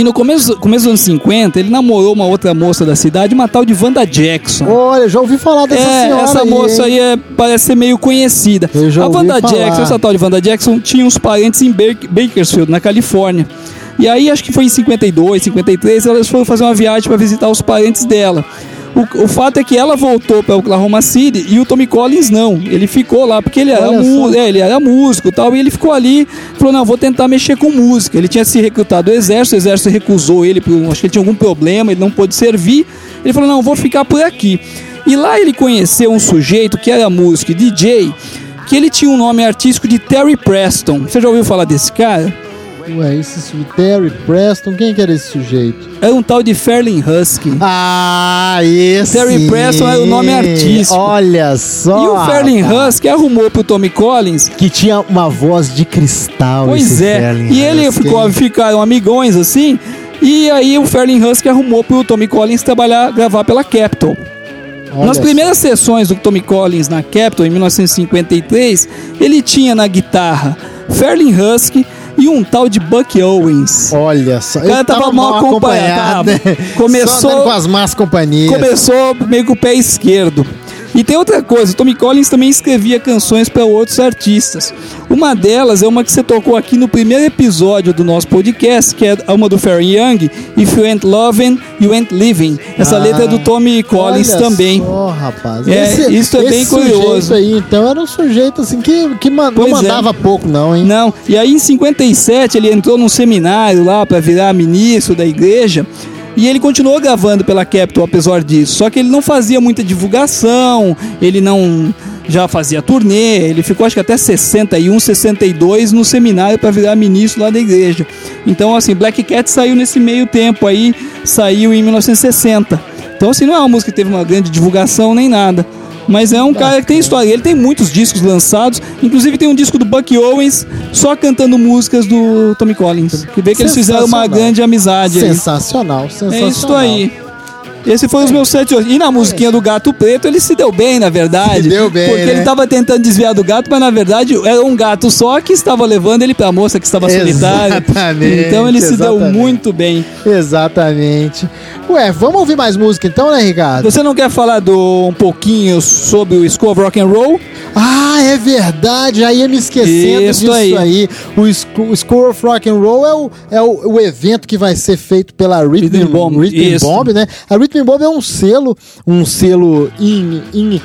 E no começo, começo dos anos 50, ele namorou uma outra moça da cidade, uma tal de Wanda Jackson. Olha, já ouvi falar dessa É, senhora essa aí, moça hein? aí é- parece ser meio conhecida. Eu já a Wanda falar. Jackson, essa tal de Wanda Jackson, tinha uns parentes em Bak- Bakersfield, na Califórnia. E aí, acho que foi em 52, 53, elas foram fazer uma viagem para visitar os parentes dela. O, o fato é que ela voltou para Oklahoma City e o Tommy Collins não. Ele ficou lá porque ele era, mu- é, ele era músico e tal. E ele ficou ali, falou: Não, vou tentar mexer com música. Ele tinha se recrutado do exército, o exército recusou ele, acho que ele tinha algum problema, ele não pôde servir. Ele falou: Não, vou ficar por aqui. E lá ele conheceu um sujeito que era músico e DJ, que ele tinha um nome artístico de Terry Preston. Você já ouviu falar desse cara? Ué, esse Terry Preston, quem que era esse sujeito? Era um tal de Fairlin Husky. Ah, esse. Terry Preston era o nome artístico. Olha só. e o rapaz. Husky arrumou pro Tommy Collins Que tinha uma voz de cristal. Pois é. Fairlin E ele Husky, ficou, ficaram amigões assim. E aí o Fairlin Husky arrumou pro Tommy Collins trabalhar, gravar pela Capitol. Olha Nas primeiras sessões do Tommy Collins na Capitol, em 1953, ele tinha na guitarra Fairlin Husky e um tal de Buck Owens. Olha só. O cara ele tava mal acompanhado, né? começou- Só andando com as más companhias. Começou meio com o pé esquerdo. E tem outra coisa, Tommy Collins também escrevia canções para outros artistas. Uma delas é uma que você tocou aqui no primeiro episódio do nosso podcast, que é uma do Fairly Young, If You Ain't Loving, You Ain't Living. Essa Ah, letra é do Tommy Collins também. Só, rapaz. É, isso é bem esse curioso. aí, então, era um sujeito assim que, que man- não é. mandava pouco, não, hein? Não, e aí em 57 ele entrou num seminário lá para virar ministro da igreja. E ele continuou gravando pela Capitol apesar disso. Só que ele não fazia muita divulgação, ele não já fazia turnê, ele ficou acho que até 61, 62 no seminário para virar ministro lá da igreja. Então assim, Black Cat saiu nesse meio tempo aí, saiu em 1960. Então assim, não é uma música que teve uma grande divulgação nem nada. Mas é um cara que tem história. Ele tem muitos discos lançados. Inclusive tem um disco do Buck Owens só cantando músicas do Tommy Collins. Que vê que eles fizeram uma Sensacional. grande amizade aí. Sensacional, sensacional. É isso aí. Esse foi os meus sete hoje. E na musiquinha do Gato Preto ele se deu bem, na verdade. Se deu bem, Porque né? ele tava tentando desviar do gato, mas na verdade era um gato só que estava levando ele pra moça que estava solitária. Exatamente, Então ele se deu exatamente. muito bem. Exatamente. Ué, vamos ouvir mais música então, né, Ricardo? Você não quer falar do, um pouquinho sobre o School of Rock and Roll? Ah, é verdade, já ia me esquecendo Isso disso aí. aí. O, o School of Rock and Roll é, o, é o, o evento que vai ser feito pela Rhythm, Rhythm Bomb, Rhythm isso. Bomb, né? A Rhythm Bomb é um selo, um selo em, em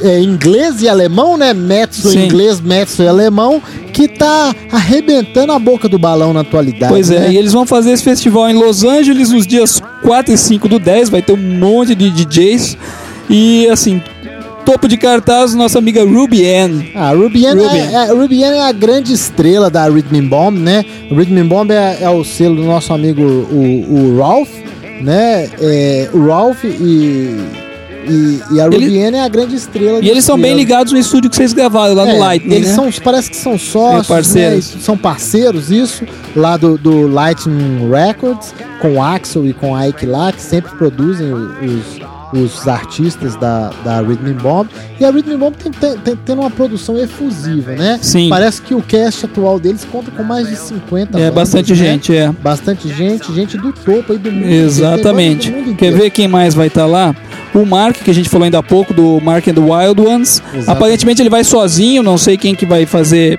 é, inglês e alemão, né? Sim. em inglês, em alemão, que tá arrebentando a boca do balão na atualidade. Pois é, né? e eles vão fazer esse festival em Los Angeles nos dias 4 e 5 do 10, vai ter um monte de DJs. E assim, topo de cartaz, nossa amiga Ruby Ann. Ah, Ruby Ann Ruby. É, é, a Ruby Ann é a grande estrela da Rhythm Bomb, né? O Rhythm Bomb é, é o selo do nosso amigo o, o Ralph, né? É, o Ralph e, e, e a Ruby Ele- é a grande estrela E eles são bem ligados no estúdio que vocês gravaram lá no Lightning, Eles né? são, parece que são sócios, É, parceiros. né? são parceiros, isso, lá do, do Lightning Records, com o Axel e com a Ike lá, que sempre produzem os, os artistas da, da Rhythm Bomb. E a Rhythm Bomb tem, tem, tem- tendo uma produção efusiva, né? Sim. Parece que o cast atual deles conta com mais de 50 É bandas, bastante né? gente, é. Bastante gente, gente do topo aí do mundo. Exatamente. Tem do mundo Quer ver quem mais vai estar lá? O Mark, que a gente falou ainda há pouco, do Mark and the Wild Ones. Exato. Aparentemente ele vai sozinho, não sei quem que vai fazer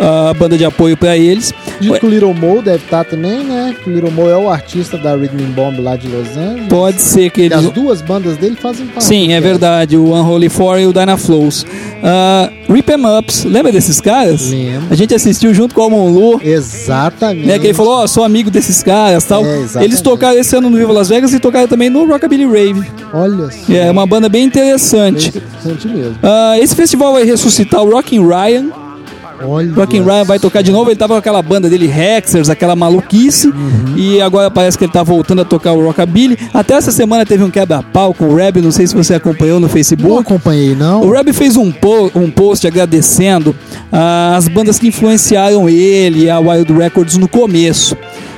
a banda de apoio pra eles. Diz que o Little Mo deve estar também, né? O Little Mo é o artista da Rhythm Bomb lá de Los Angeles. Pode ser que E eles. as duas bandas dele fazem parte. Sim, do é verdade. O Unholy Four e o Dynaflows. Uh, Rip 'em Ups, lembra desses caras? Lembro. A gente assistiu junto com o Amon Lu. Exatamente. Né, que ele falou, ó, sou amigo desses caras tal. É. Eles tocaram esse ano no Viva Las Vegas e tocaram também no Rockabilly Rave. Olha só. É uma banda bem Bem interessante. interessante mesmo. Ah, esse festival vai ressuscitar o Rockin' Ryan. Olha. Rockin' Ryan vai tocar de novo. Ele tava com aquela banda dele, Hexers, aquela maluquice. Uhum. E agora parece que ele tá voltando a tocar o Rockabilly. Até essa semana teve um quebra-pau com o Reb. Não sei se você acompanhou no Não Facebook. acompanhei, não. O Reb fez um, po- um post agradecendo ah, as bandas que influenciaram ele, a Wild Records, no começo.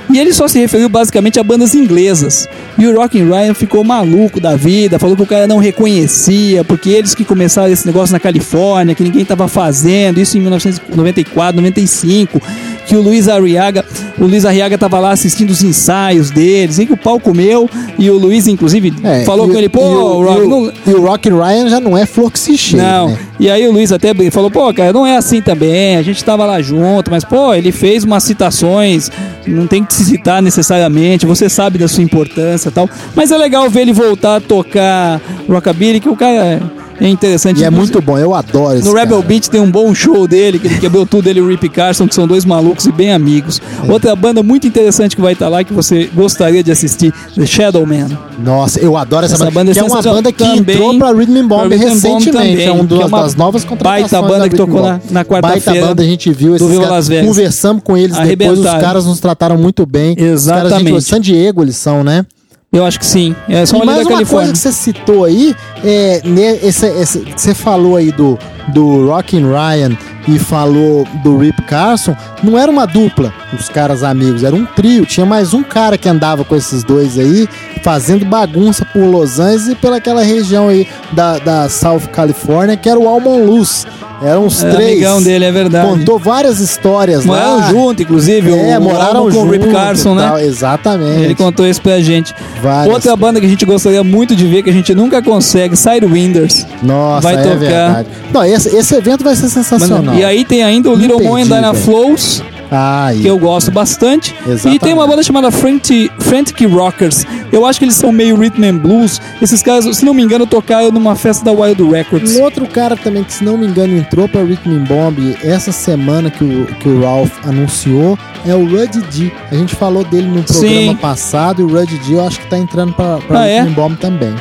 E ele só se referiu basicamente a bandas inglesas. E o Rockin' Ryan ficou maluco da vida, falou que o cara não reconhecia, porque eles que começaram esse negócio na Califórnia, que ninguém estava fazendo, isso em 1994, 95, que o Luiz Arriaga, o Luiz Arriaga tava lá assistindo os ensaios deles, em que o pau comeu, e o Luiz, inclusive, É, falou e com o- ele, pô, e o, Rock, e o, não, e o Rock Ryan já não é flor que se cheira, não. né? E aí o Luiz até falou, pô, cara, não é assim também. A gente tava lá junto, mas, pô, ele fez umas citações, não tem que se citar necessariamente, você sabe da sua importância e tal. Mas é legal ver ele voltar a tocar rockabilly, que o cara É interessante. E é muito bom, eu adoro esse No Rebel cara. Beat tem um bom show dele, que ele quebrou tudo, ele e o Rip Carson, que são dois malucos e bem amigos. Outra banda muito interessante que vai estar lá, que você gostaria de assistir, The Shadow Man. Nossa, eu adoro essa, Essa banda. banda é que é uma banda que Também- entrou pra Rhythm and Bomb recentemente. também, é uma é das, uma das novas contratações baita banda da que tocou na- na quarta-feira Baita banda, a gente viu esses caras. Conversamos com eles depois, os caras nos trataram muito bem. Os caras, Exatamente. gente, San Diego eles são, né? Eu acho que sim. É só E mais da uma coisa que você citou aí, é, né, esse, esse- você falou aí do, do Rockin' Ryan e falou do Rip Carson, não era uma dupla, os caras amigos, era um trio. Tinha mais um cara que andava com esses dois aí, fazendo bagunça por Los Angeles e pelaquela região aí da, da South California, que era o Almon Luz. Eram os É, três. amigão dele, é verdade. Contou várias histórias Moraram lá. junto, inclusive. É, o, moraram com o Rip Carson, né? tal, Exatamente. Ele contou isso pra gente. Várias. Outra banda que a gente gostaria muito de ver, que a gente nunca consegue, Sidewinders. Nossa, vai é tocar. verdade. Não, esse, esse evento vai ser sensacional. E aí tem ainda o Little Mo and Flows, Ai, que eu gosto bastante. Exatamente. E tem uma banda chamada Frantic, Frantic Rockers. Eu acho que eles são meio rhythm and blues. Esses caras, se não me engano, tocaram numa festa da Wild Records. Um outro cara também que, se não me engano, entrou pra Rhythm and Bomb essa semana que o, que o Ralph anunciou é o Rudy D. A gente falou dele no programa Sim. passado e o Rudy D eu acho que tá entrando pra, pra Ah, Rhythm é? and Bomb também.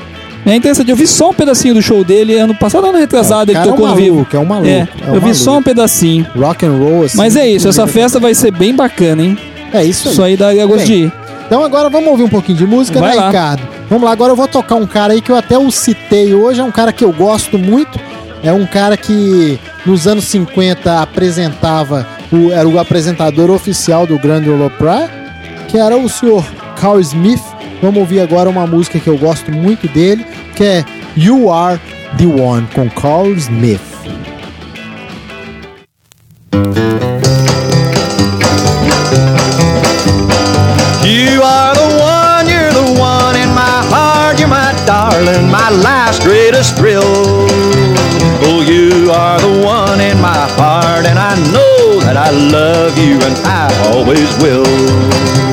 É interessante, eu vi só um pedacinho do show dele ano passado, ano retrasado, É, o ele tocou é um no vivo. maluco, é um maluco, É, é um eu vi só maluco. um pedacinho. Rock and roll, assim. Mas é isso, essa festa vai ser bem bacana, hein? É isso aí. Isso aí daria gosto de ir. Então agora vamos ouvir um pouquinho de música, Vai né, lá. Ricardo? Vamos lá, agora eu vou tocar um cara aí que eu até o citei hoje, é um cara que eu gosto muito. É um cara que nos anos 50 apresentava, o- era o apresentador oficial do Grande Ole Opry, que era o senhor Carl Smith. Vamos ouvir agora uma música que eu gosto muito dele, que é You Are the One, com Carl Smith. You are the one, you're the one in my heart, you're my darling, my life's greatest thrill. Oh, you are the one in my heart, and I know that I love you, and I always will.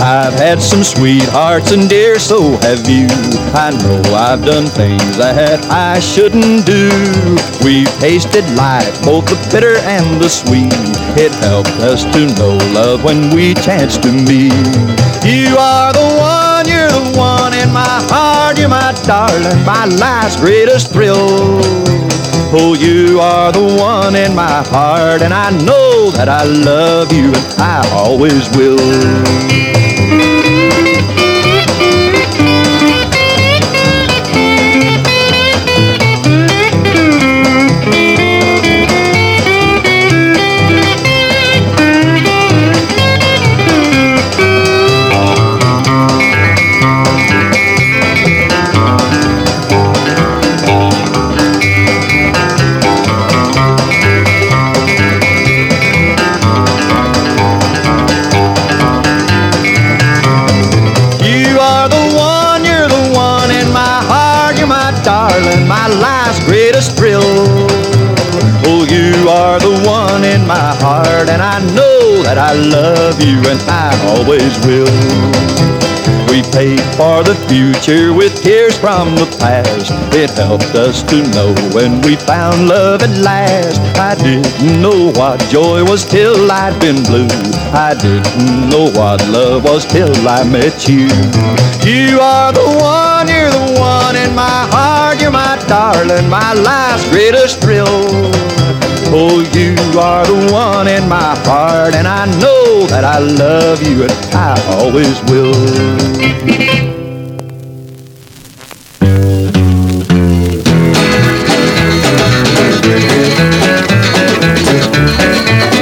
I've had some sweethearts, and dear, so have you. I know I've done things that I shouldn't do. We've tasted life, both the bitter and the sweet. It helped us to know love when we chanced to meet. You are the one, you're the one in my heart, you're my darling, my life's greatest thrill. Oh, you are the one in my heart, and I know that I love you, and I always will. Love you, and I always will. We paid for the future with tears from the past. It helped us to know when we found love at last. I didn't know what joy was till I'd been blue. I didn't know what love was till I met you. You are the one, you're the one in my heart, you're my darling, my life's greatest thrill. Oh, you are the one in my heart, and I know that I love you, and I always will. I've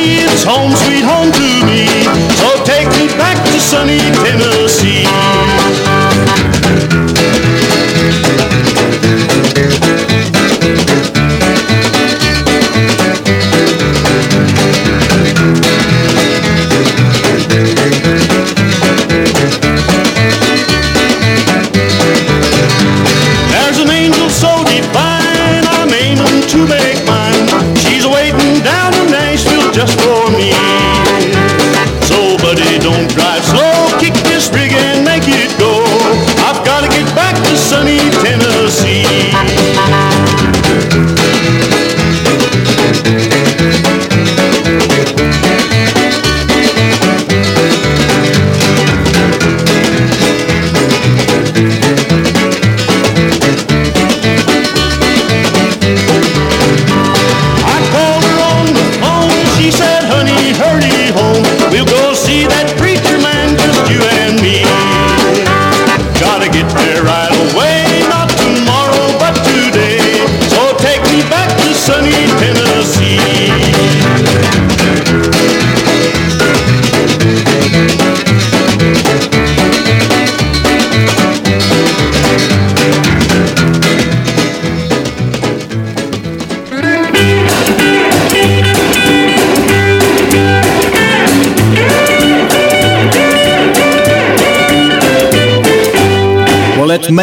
home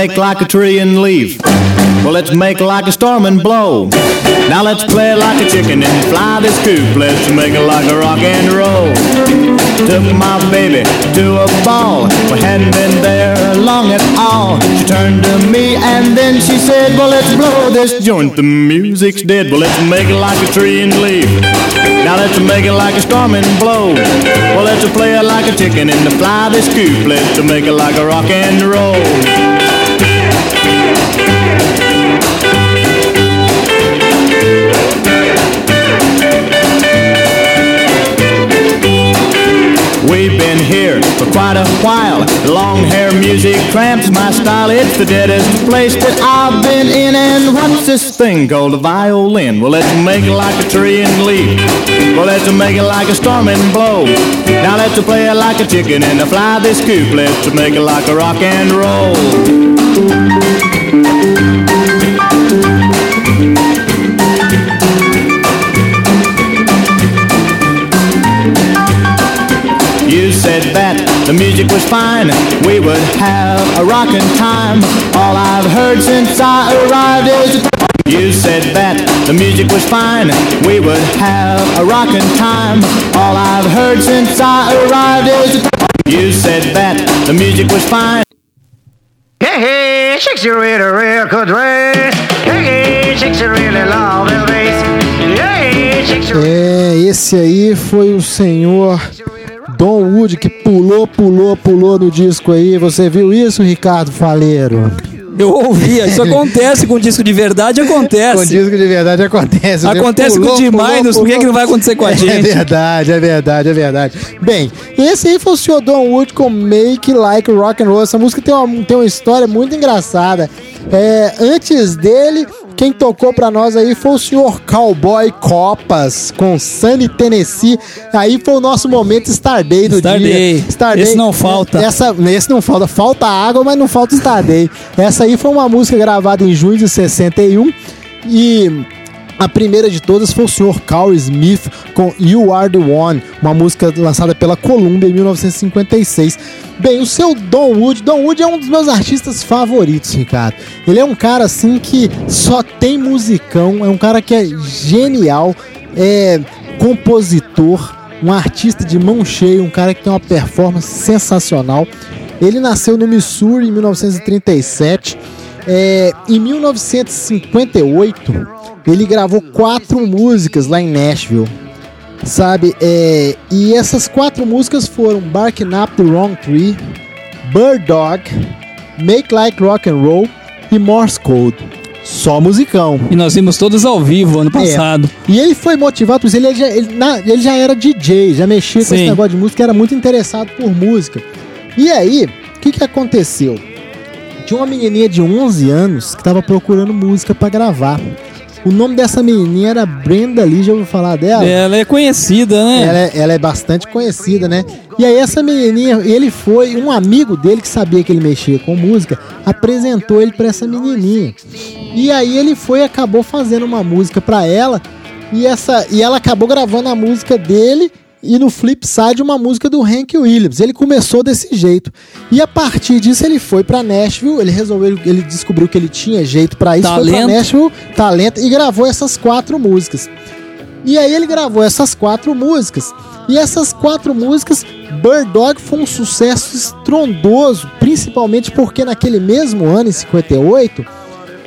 make like a tree and leave. Well, let's make like a storm and blow. Now let's play like a chicken and fly this coop. Let's make it like a rock and roll. Took my baby to a ball. We hadn't been there long at all. She turned to me and then she said, Well, let's blow this joint. The music's dead. Well, let's make it like a tree and leave. Now let's make it like a storm and blow. Well, let's play it like a chicken and fly this coop. Let's make it like a rock and roll. For quite a while. Long hair music cramps my style. It's the deadest place that I've been in. And what's this thing called a violin? Well, let's make it like a tree and leaf. Well, let's make it like a storm and blow. Now let's play it like a chicken and fly this coop. Let's make it like a rock and roll. The music was fine. We would have a rockin' time. All I've heard since I arrived is you said that the music was fine. We would have a rockin' time. All I've heard since I arrived is you said that the music was fine. Hey, hey, shakes you really real good way. Hey, hey, shakes you really love his bass. Hey, shakes you É, esse aí foi o senhor Don Wood que pulou, pulou, pulou no disco aí. Você viu isso, Ricardo Faleiro? Eu ouvia, isso acontece com disco de verdade, Com Com acontece. disco de verdade acontece. Acontece com o de Minus, por que que não vai acontecer com a É gente? verdade, é verdade, é verdade. Bem, esse aí foi o Don Wood com Make Like Rock and Roll. Essa música tem uma, tem uma história muito engraçada. É, antes dele, quem tocou pra nós aí foi o senhor Cowboy Copas com Sunny Tennessee. Aí foi o nosso momento Starday do Starday. dia. Esse não falta. Essa, esse não falta. Falta água, mas não falta Starday. Essa aí foi uma música gravada em junho de 61 e a primeira de todas foi o Sr. Carl Smith com You Are the One, uma música lançada pela Columbia em 1956. Bem, o seu Don Wood, Don Wood é um dos meus artistas favoritos, Ricardo. Ele é um cara assim que só tem musicão, é um cara que é genial, é compositor, um artista de mão cheia, um cara que tem uma performance sensacional. Ele nasceu no Missouri em 1937. É, em 1958, ele gravou quatro músicas lá em Nashville. Sabe? É, e essas quatro músicas foram Barking Up the Wrong Tree, Bird Dog, Make Like Rock and Roll e Morse Code. Só musicão. E nós vimos todos ao vivo ano passado. É. E ele foi motivado por isso. Ele já, ele, na- ele já era DJ, já mexia com Sim. esse negócio de música, era muito interessado por música. E aí, o que, que aconteceu? Tinha uma menininha de 11 anos que estava procurando música para gravar. O nome dessa menininha era Brenda Lee, já ouviu falar dela? Ela é conhecida, né? Ela é, ela é bastante conhecida, né? E aí essa menininha, ele foi, um amigo dele que sabia que ele mexia com música, apresentou ele pra essa menininha. E aí ele foi e acabou fazendo uma música pra ela, e essa e ela acabou gravando a música dele e no flip side uma música do Hank Williams. Ele começou desse jeito. E a partir disso ele foi pra Nashville, ele resolveu, ele descobriu que ele tinha jeito pra isso, foi pra Talento. Nashville, talento e gravou essas quatro músicas. E aí ele gravou essas quatro músicas. E essas quatro músicas, Bird Dog foi um sucesso estrondoso, principalmente porque naquele mesmo ano, em 58,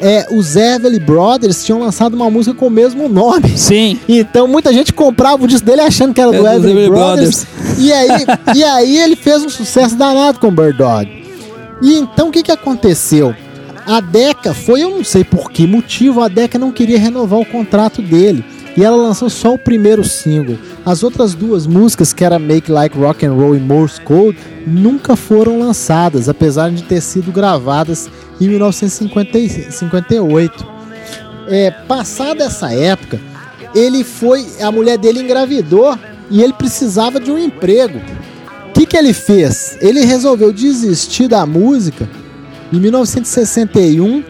é, os Everly Brothers tinham lançado uma música com o mesmo nome. Sim. Então muita gente comprava o disco dele achando que era do É dos Everly Everly Brothers. E aí, e aí ele fez um sucesso danado com Bird Dog. E então o que, que aconteceu? A Decca foi, eu não sei por que motivo, a Decca não queria renovar o contrato dele. E ela lançou só o primeiro single. As outras duas músicas, que era Make Like Rock and Roll e Morse Code, nunca foram lançadas, apesar de ter sido gravadas em 1958. É, passada essa época, ele foi, a mulher dele engravidou e ele precisava de um emprego. O que, que ele fez? Ele resolveu desistir da música em 1961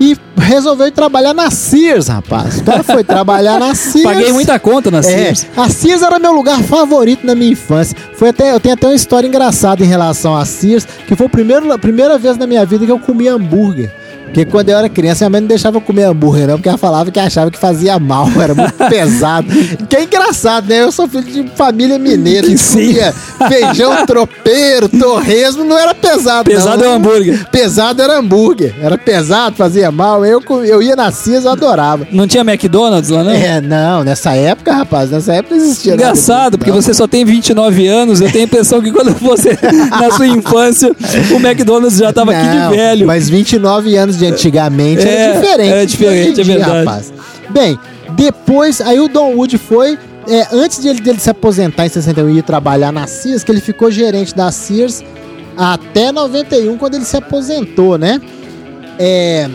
e resolveu trabalhar na Sears, rapaz. O cara foi trabalhar na Sears. Paguei muita conta na É, Sears. a Sears era meu lugar favorito na minha infância. Foi até, eu tenho até uma história engraçada em relação a Sears, que foi o primeiro, a primeira vez na minha vida que eu comi hambúrguer. Porque quando eu era criança, minha mãe não deixava eu comer hambúrguer, não, porque ela falava que achava que fazia mal, era muito pesado. Que é engraçado, né? Eu sou filho de família mineira, gente Sim. comia feijão tropeiro, torresmo, não era pesado, Pesado não. é hambúrguer. Pesado era hambúrguer. Era pesado, fazia mal. Eu, eu ia na Sears, eu adorava. Não tinha McDonald's lá, não? É, não, nessa época, rapaz, nessa época não existia Engraçado, porque não. você só tem 29 anos. Eu tenho a impressão que quando você, na sua infância, o McDonald's já tava aqui Não, de velho. Mas 29 anos de antigamente É, era diferente. era diferente, é verdade. Rapaz. Bem, depois, aí o Don Wood foi. é, antes de ele, dele se aposentar em 61 e ir trabalhar na Sears, que ele ficou gerente da Sears até 91, quando ele se aposentou, né? É.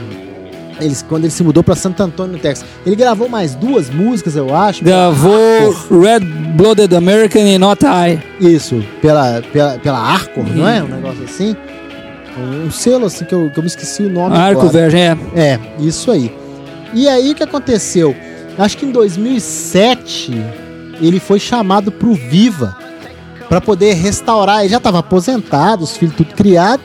Ele, quando ele se mudou pra Santo Antônio, no Texas. Ele gravou mais duas músicas, eu acho. Gravou Red Blooded American e Not I. Isso, pela, pela, pela Arcor, não é? Um negócio assim. Um, um selo assim que eu, que eu me esqueci o nome. Arco agora. Verge, é. É, isso aí. E aí o que aconteceu? Acho que em 2007 ele foi chamado pro Viva para poder restaurar. Ele já estava aposentado, os filhos tudo criado.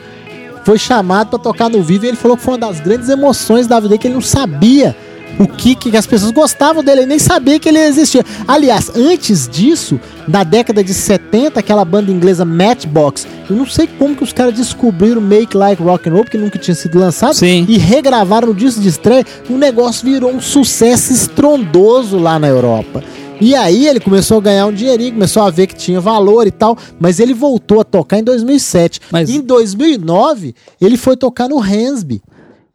Foi chamado para tocar no Viva e ele falou que foi uma das grandes emoções da vida dele, que ele não sabia o que, que as pessoas gostavam dele, ele nem sabia que ele existia. Aliás, antes disso, na década de 70, aquela banda inglesa Matchbox, eu não sei como que os caras descobriram Make Like Rock and Roll, porque nunca tinha sido lançado, Sim. e regravaram o disco de estreia, o negócio virou um sucesso estrondoso lá na Europa. E aí ele começou a ganhar um dinheirinho, começou a ver que tinha valor e tal, mas ele voltou a tocar em 2007. Mas- Em 2009, ele foi tocar no Hansby.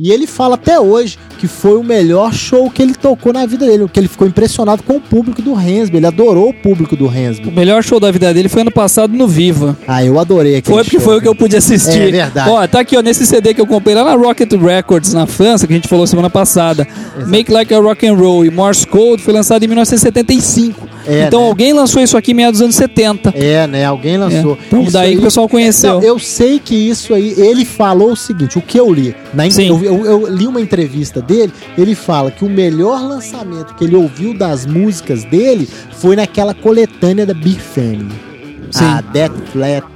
E ele fala até hoje que foi o melhor show que ele tocou na vida dele, que ele ficou impressionado com o público do Hansby, ele adorou o público do O Hansby. melhor show da vida dele foi ano passado no Viva. Ah, eu adorei aquele Foi porque show. foi o que eu pude assistir. É verdade. Ó, tá aqui, ó, nesse CD que eu comprei lá na Rocket Records, na França, que a gente falou semana passada. Make Like a Rock and Roll e Morse Code foi lançado em 1975. É, então né? alguém lançou isso aqui em meados dos anos 70. É, né? Alguém lançou. É. Então, Isso daí aí- que o pessoal conheceu. Não, eu sei que isso aí, ele falou o seguinte, o que eu li, na, eu, eu- eu li uma entrevista dele, ele fala que o melhor lançamento que ele ouviu das músicas dele foi naquela coletânea da Big Family. Sim. A Death Flat.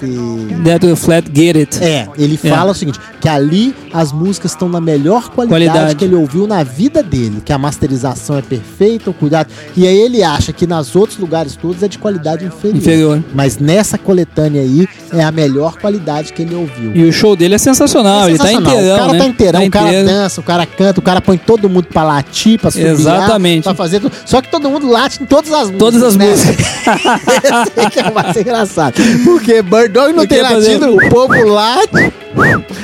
That Flat Get It. É, ele É. fala o seguinte, que ali as músicas estão na melhor qualidade, Qualidade. que ele ouviu na vida dele, que a masterização é perfeita, o cuidado. E aí ele acha que nas outros lugares todos é de qualidade inferior. Inferior. Mas nessa coletânea aí é a melhor qualidade que ele ouviu. E o show dele é sensacional, É ele tá sensacional. inteirão, O cara né? tá inteirão, Tá o cara inteiro. dança, o cara canta, o cara põe todo mundo pra latir, pra subir, Exatamente. pra fazer tudo. Só que todo mundo late em todas as músicas. Todas as né? músicas. Esse que é mais engraçado. Porque Bird Dog não Porque tem fazer- latido, o povo late.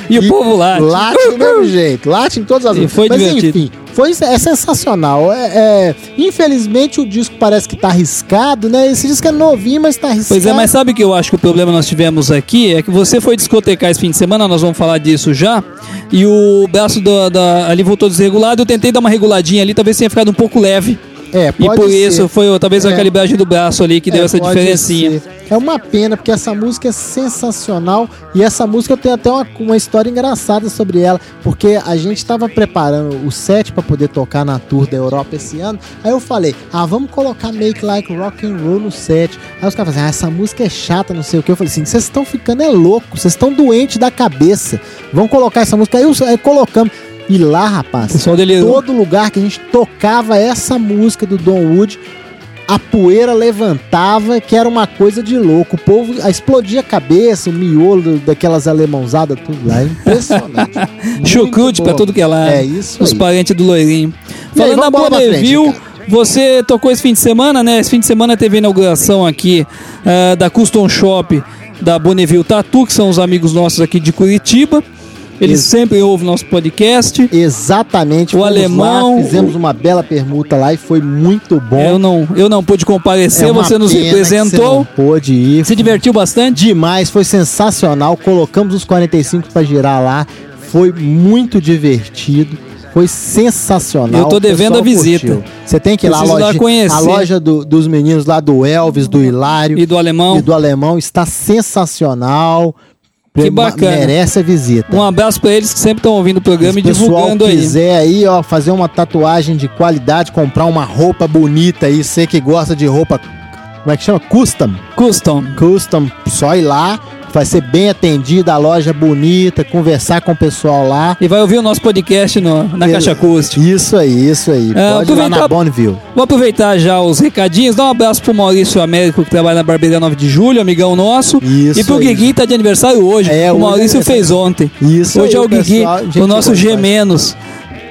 E o povo lá. Late do mesmo jeito, late em todas as E foi Mas divertido. enfim, foi, é sensacional. É, é- infelizmente o disco parece que tá arriscado, né? Esse disco é novinho, mas tá arriscado. Pois é, mas sabe que eu acho que o problema nós tivemos aqui é que você foi discotecar esse fim de semana, nós vamos falar disso já, e o braço da, da- ali voltou desregulado, eu tentei dar uma reguladinha ali, talvez tenha ficado um pouco leve. É, E pode por ser. isso foi talvez a É. calibragem do braço ali que deu É, essa pode diferencinha. ser. É uma pena, porque essa música é sensacional. E essa música eu tenho até uma, uma história engraçada sobre ela. Porque a gente estava preparando o set para poder tocar na tour da Europa esse ano. Aí eu falei, ah, vamos colocar Make Like Rock and Roll no set. Aí os caras falaram, ah, essa música é chata, não sei o que. Eu falei assim, vocês estão ficando é louco, vocês estão doentes da cabeça. Vamos colocar essa música. Aí, eu- aí colocamos. E lá, rapaz, delirou. todo lugar que a gente tocava essa música do Don Wood, a poeira levantava, que era uma coisa de louco. O povo ah, explodia a cabeça, o miolo daquelas alemãozadas, tudo lá. É impressionante. Chucrute pra tudo que é lá. É isso Os aí. parentes do loirinho. E Falando da Bonneville, você tocou esse fim de semana, né? Esse fim de semana teve a inauguração aqui ah, da Custom Shop da Bonneville Tatu, que são os amigos nossos aqui de Curitiba. Eles Isso. sempre ouvem nosso podcast. Exatamente. O alemão, Lá, fizemos uma bela permuta lá e foi muito bom. Eu não, eu não pude comparecer, É você nos que Você representou. não pôde ir. Se divertiu bastante? Demais, foi sensacional. Colocamos os 45 para girar lá. Foi muito divertido. Foi sensacional. Eu tô devendo a visita. curtiu. Você tem que ir lá, a loja, conhecer. a loja do- dos meninos lá do Elvis, do Hilário E do alemão. e do Alemão está sensacional. Que bacana. Merece a visita. Um abraço pra eles que sempre estão ouvindo o programa Se e divulgando aí. quiser aí, ó, fazer uma tatuagem de qualidade, comprar uma roupa bonita aí, você que gosta de roupa, como é que chama? Custom. Custom. Custom, só ir lá, vai ser bem atendido, a loja bonita, conversar com o pessoal lá. E vai ouvir o nosso podcast no- na Caixa Acústica. Isso aí, isso aí. Ah, Pode ir lá na Bonneville. Vou aproveitar já os recadinhos, dar um abraço pro Maurício Américo, que trabalha na Barbearia 9 de Julho, amigão nosso. Isso e pro aí. Guigui, tá de aniversário hoje. É, o hoje Maurício é fez ontem. Isso Hoje aí, é o Guigui, pessoal, o nosso G.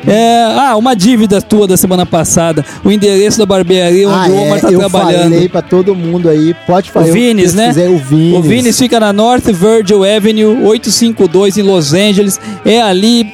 É, ah, uma dívida tua da semana passada. O endereço da barbearia onde Ah, o Omar é, tá eu trabalhando. falei pra todo mundo aí, pode O fazer. Vines, né? o Vines. O Vines fica na North Virgil Avenue 852 em Los Angeles. É ali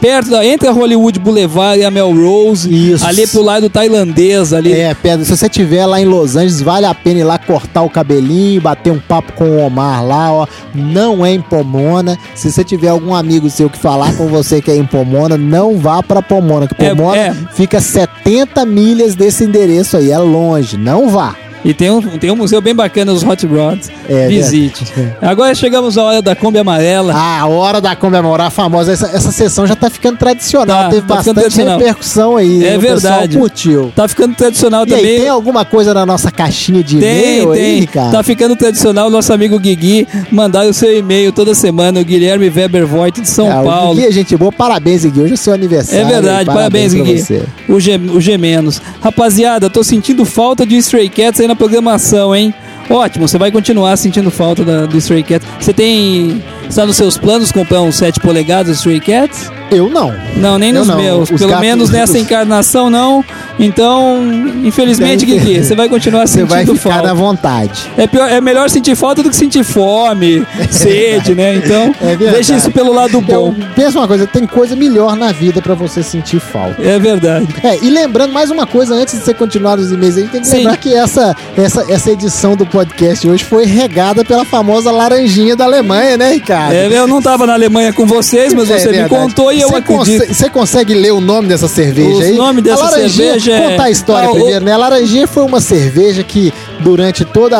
perto da entre a Hollywood Boulevard e a Melrose. Isso. Ali pro lado tailandês ali. É, Pedro, se você estiver lá em Los Angeles, vale a pena ir lá cortar o cabelinho, bater um papo com o Omar lá, ó. Não é em Pomona. Se você tiver algum amigo seu que falar com você que é em Pomona, não vá pra Pomona, que É, Pomona é. fica 70 milhas desse endereço aí, é longe, não vá. E tem um, tem um museu bem bacana, os Hot Rods. É, Visite. Agora chegamos à hora da Kombi Amarela. Ah, a hora da comemorar a famosa. Essa, essa sessão já tá ficando tradicional. Tá, Teve tá bastante tradicional. repercussão aí. É o verdade. curtiu. Tá ficando tradicional E aí, também. tem alguma coisa na nossa caixinha de Tem, e-mail aí, tem. Ricardo? Tá ficando tradicional o nosso amigo Guigui mandar o seu e-mail toda semana, o Guilherme Weber Voigt de São Ah, Paulo. O Gui é gente boa, parabéns, Gui. Hoje é seu aniversário. É verdade, parabéns, pra Gui. você. O G, o G menos. Rapaziada, tô sentindo falta de Stray Cats aí na programação, hein? Ótimo, você vai continuar sentindo falta da- do Stray Cats. Você tem. Está nos seus planos comprar um 7 polegadas Stray Cats? Eu não. Não, nem Eu nos não. meus. Os Pelo gatos- menos nessa os- encarnação, não. Então, infelizmente, Tem que- Gui, você vai continuar Você sentindo vai ficar falta. na vontade. É, pior- é melhor sentir falta do que sentir fome, sede, né? Então, É deixa isso pelo lado bom. Eu penso uma coisa, tem coisa melhor na vida pra você sentir falta. É verdade. É, e lembrando mais uma coisa, antes de você continuar nos e-mails aí, tem que Sim. lembrar que essa, essa, essa edição do podcast hoje foi regada pela famosa laranjinha da Alemanha, né, Ricardo? É, eu não tava na Alemanha com vocês, mas É você me contou e eu Você acredito. Você consegue ler o nome dessa cerveja Os aí? nome dessa cerveja é- Contar a história Ah, o- primeiro, né? A Laranjinha foi uma cerveja que, durante todos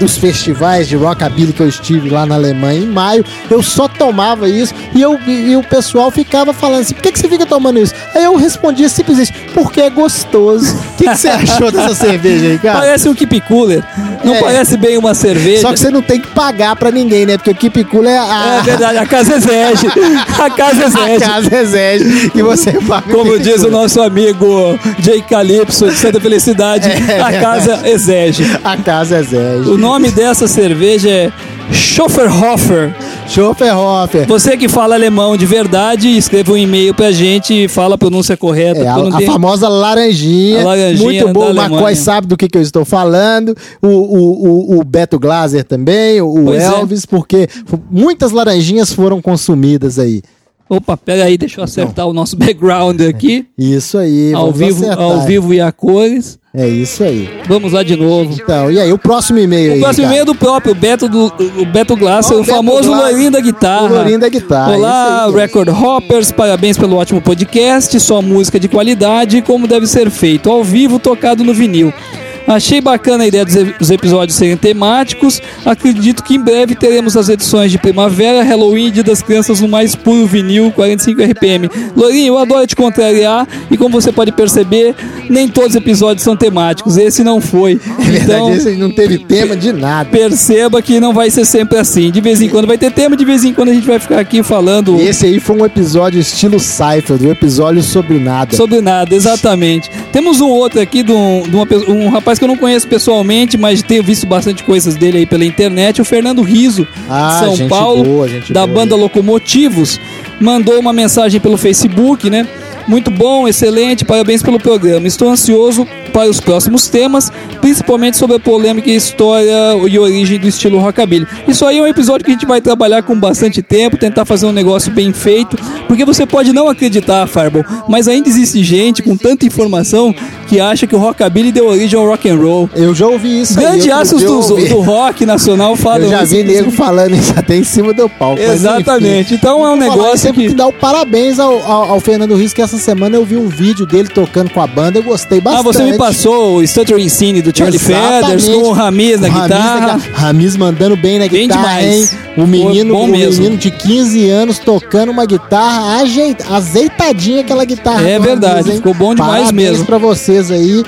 os festivais de rockabilly que eu estive lá na Alemanha, em maio, eu só tomava isso e, eu, e, e o pessoal ficava falando assim, por que, que você fica tomando isso? Aí eu respondia simplesmente, porque é gostoso. O que, que você achou dessa cerveja aí, cara? Parece um Keep Cooler. Não É. parece bem uma cerveja. Só que você não tem que pagar pra ninguém, né? Porque o Keep Cool é a... É verdade, a casa exege. A casa A exege. casa exige que você paga. Como diz o nosso amigo Jay Calypso de Santa Felicidade, É a casa exege. A casa exige. O nome dessa cerveja é Schofferhofer. Schofferhofer. Você que fala alemão de verdade, escreva um e-mail pra gente e fala a pronúncia correta. É, a, porque tenho- famosa laranjinha. A laranjinha Muito bom. O Alemanha. sabe do que, que eu estou falando. O, o, o, o Beto Glaser também. O, Pois é. Elvis, porque f- muitas laranjinhas foram consumidas aí. Opa, pera aí, deixa eu acertar o nosso background aqui. Isso aí. Ao vamos vivo, acertar. ao vivo e a cores. É isso aí. Vamos lá de novo. Então, e aí, o próximo e-mail aí? O próximo e-mail é do próprio Beto, do, o Beto Glasser, Ó, o o Beto famoso loirinho da guitarra. o loirinho da guitarra, Olá, aí. Record Hoppers, parabéns pelo ótimo podcast, só música de qualidade, como deve ser feito, ao vivo, tocado no vinil. Achei bacana a ideia dos, episódios serem temáticos. Acredito que em breve teremos as edições de primavera, Halloween e Dia das Crianças no mais puro vinil 45 RPM. Lourinho, eu adoro te contrariar e como você pode perceber, nem todos os episódios são temáticos. Esse não foi. É verdade, Então, esse não teve tema de nada. perceba que não vai ser sempre assim. De vez em quando vai ter tema, de vez em quando a gente vai ficar aqui falando Esse aí foi um episódio estilo Seinfeld, um episódio sobre nada. sobre nada, exatamente. Temos um outro aqui de, um, de uma um rapaz que eu não conheço pessoalmente, mas tenho visto bastante coisas dele aí pela internet, o Fernando Riso, Ah, de São Paulo, boa, da boa. banda Locomotivos, mandou uma mensagem pelo Facebook, né? Muito bom, excelente, parabéns pelo programa. Estou ansioso para os próximos temas, principalmente sobre a polêmica e história e origem do estilo rockabilly. Isso aí é um episódio que a gente vai trabalhar com bastante tempo, tentar fazer um negócio bem feito, porque você pode não acreditar, Fireball, mas ainda existe gente com tanta informação que acha que o rockabilly deu origem ao rock and roll. Eu já ouvi isso aí. Grande outro astros dia eu do, do rock nacional falam Eu já vi nego falando isso até em cima do palco. Exatamente. Então é um falar, negócio temos que que dar o parabéns ao, ao, ao Fernando Rios, que essa semana eu vi um vídeo dele tocando com a banda, eu gostei bastante. Ah, você me passou o Stuttering Cine do Charlie Feathers com o Ramiz na O Ramiz guitarra. gui- Ramiz mandando bem na Bem guitarra, demais. hein? O menino, o menino de 15 anos tocando uma guitarra ajeit, azeitadinha aquela guitarra. É verdade, ficou bom demais Parabéns mesmo. pra vocês aí,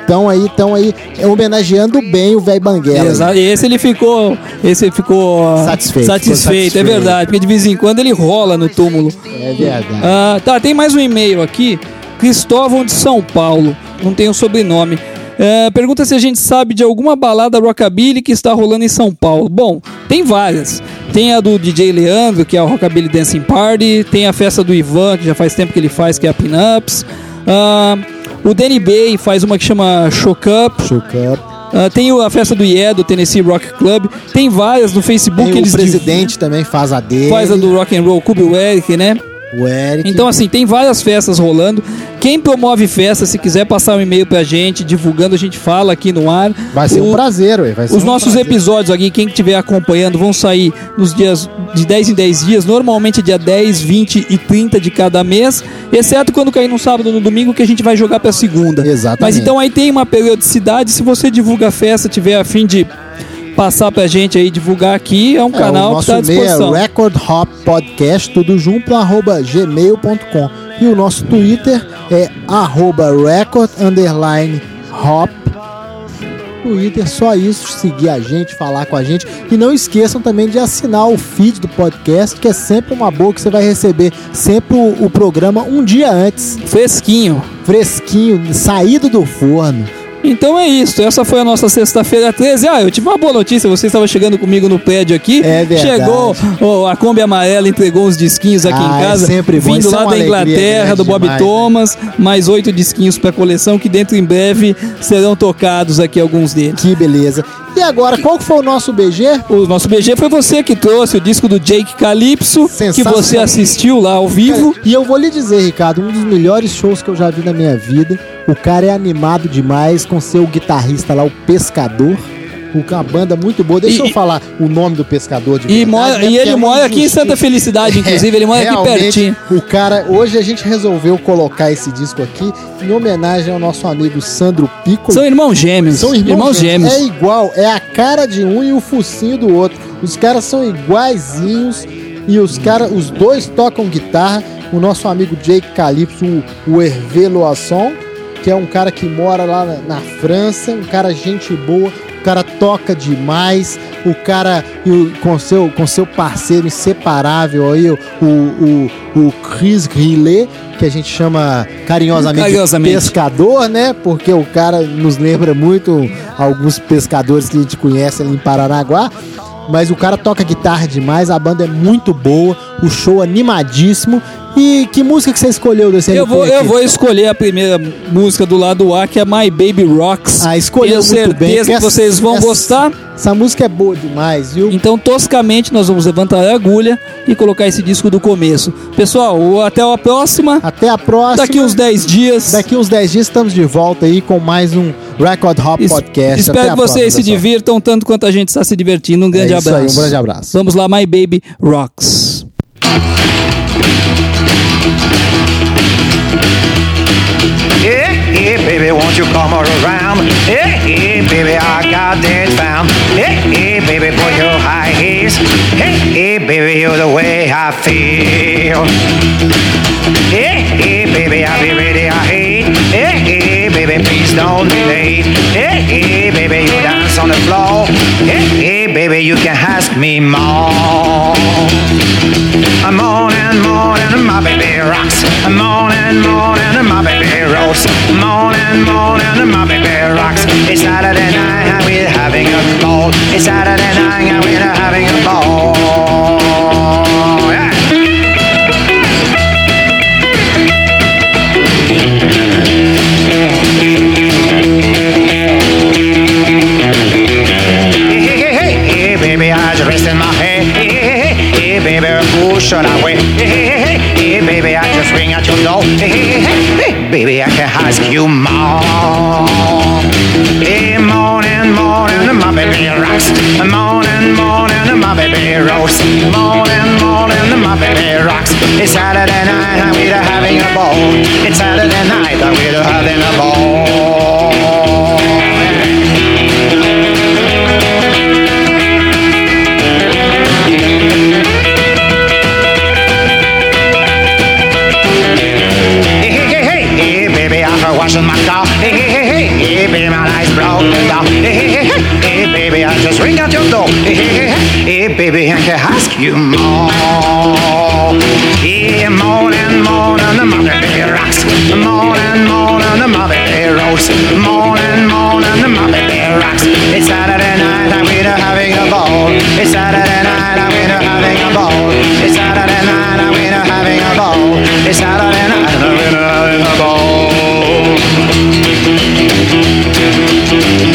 estão aí, estão aí é, homenageando bem o velho Banguela. Exato. Esse ele ficou, esse ficou Satisfeito, satisfeito, é satisfeito. verdade, porque de vez em quando ele rola no túmulo. É verdade. Ah, tá, tem mais um e-mail aqui. Cristóvão de São Paulo. Não tem o sobrenome. Ah, pergunta se a gente sabe de alguma balada rockabilly que está rolando em São Paulo. Bom, tem várias. Tem a do DJ Leandro, que é o Rockabilly Dancing Party. Tem a festa do Ivan, que já faz tempo que ele faz, que é a Pinups. Ah, o Danny Bay faz uma que chama Shock Up. Shook up. Ah, tem a festa do IE, do Tennessee Rock Club. Tem várias no Facebook. Tem o eles presidente também faz a dele. faz a do Rock and Roll Club, o Eric, né? O Eric. Então, assim, tem várias festas rolando. Quem promove festa, se quiser passar um e-mail pra gente, divulgando, a gente fala aqui no ar. vai ser um O- prazer, ué. Vai ser Os um nossos prazer. episódios aqui, quem estiver acompanhando, vão sair nos dias de 10 em 10 dias, normalmente dia 10, 20 e 30 de cada mês, exceto quando cair no sábado ou no domingo, que a gente vai jogar pra segunda. Exatamente. Mas então aí tem uma periodicidade, se você divulga a festa, tiver a fim de passar pra gente aí, divulgar aqui, é um É, canal que tá à e-mail disposição. é Record Hop Podcast, tudo junto, arroba gmail.com. E o nosso Twitter é arroba record underline hop. Twitter, só isso, seguir a gente, falar com a gente. E não esqueçam também de assinar o feed do podcast, que é sempre uma boa que você vai receber sempre o, o programa um dia antes, Fresquinho. fresquinho, saído do forno. Então é isso, essa foi a nossa sexta-feira 13. Ah, eu tive uma boa notícia, você estava chegando comigo no prédio aqui. É verdade. Chegou, ó, a Kombi Amarela entregou uns disquinhos aqui Ah, em é casa. sempre bom, Vindo isso é lá uma da Inglaterra, do Bob demais, né? Thomas. Mais oito disquinhos para coleção que dentro em breve serão tocados aqui alguns deles. Que beleza. E agora, qual foi o nosso BG? O nosso BG foi você que trouxe o disco do Jake Calypso, que você assistiu lá ao vivo. Cara, e eu vou lhe dizer, Ricardo, um dos melhores shows que eu já vi na minha vida. O cara é animado demais com seu guitarrista lá, o Pescador. O- Uma banda muito boa. Deixa E- eu falar o nome do pescador de E, verdade, né? e ele é mora aqui em. Santa Felicidade, inclusive, ele mora aqui pertinho. O cara, hoje a gente resolveu colocar esse disco aqui em homenagem ao nosso amigo Sandro Piccolo. São irmãos gêmeos. São irmãos, gêmeos. É igual, é a cara de um e o focinho do outro. Os caras são iguaizinhos e os caras, os dois tocam guitarra. O nosso amigo Jake Calypso, o, o Hervé Loisson, que é um cara que mora lá na, na França, um cara gente boa, o cara toca demais, o cara com seu com seu parceiro inseparável aí, o, o, o, Chris Grillet, que a gente chama carinhosamente, Carinhosamente. pescador, né? Porque o cara nos lembra muito alguns pescadores que a gente conhece ali em Paranaguá. Mas o cara toca guitarra demais, a banda é muito boa, o show animadíssimo. E que música que você escolheu desse Eu vou, eu aqui? vou escolher a primeira música do lado A, que é My Baby Rocks. Ah, escolheu Tenho muito bem. certeza que vocês vão essa- gostar. Essa música é boa demais, viu? Então, toscamente, nós vamos levantar a agulha e colocar esse disco do começo. Pessoal, até a próxima. Até a próxima. Daqui uns 10 dias. Daqui uns 10 dias estamos de volta aí com mais um Record Hop Es- Podcast. Espero Até que vocês próxima, se pessoal. divirtam tanto quanto a gente está se divertindo. Um grande É isso aí, abraço. um grande abraço. Vamos lá, My Baby Rocks. Baby won't you come around? Hey, hey, baby, I got that found. Hey, hey, baby, put your high heels. Hey, hey, baby, you're the way I feel. Hey, hey, baby, I'll be ready, I hate. Hey, hey, baby, please don't be late. Hey, hey, baby, you dance on the floor. Hey, hey, baby, you can ask me more. I'm on and on and my baby rocks. I'm on and on and my baby rolls. I'm on and and rocks. It's Saturday night and we're having a ball. It's Saturday night and we're having a ball. Hey, baby, I was resting my head. Hey, hey, hey, hey, baby? Hey, hey, hey, hey, baby, I just ring at your door. Hey, hey, hey, baby, I can ask you more. Hey, morning, morning, my baby rocks. Morning, morning, my baby rolls. Morning, morning, my baby rocks. It's Saturday night and we're having a ball. It's Saturday night and we're having a ball. scratching my car. Hey, hey, hey, hey, baby, my lights broke down. Hey, hey, hey, hey, hey, baby, I just ring out your door. Hey, hey, hey, hey, hey, baby, I can ask you more. Hey, more and more than the mother they rocks, more and more than the mother they rolls, more and more than the mother they rocks. It's Saturday night and we're having a ball. It's Saturday night and we're having a ball. It's Saturday night and we're having a ball. It's Saturday night and we're having a ball. Thank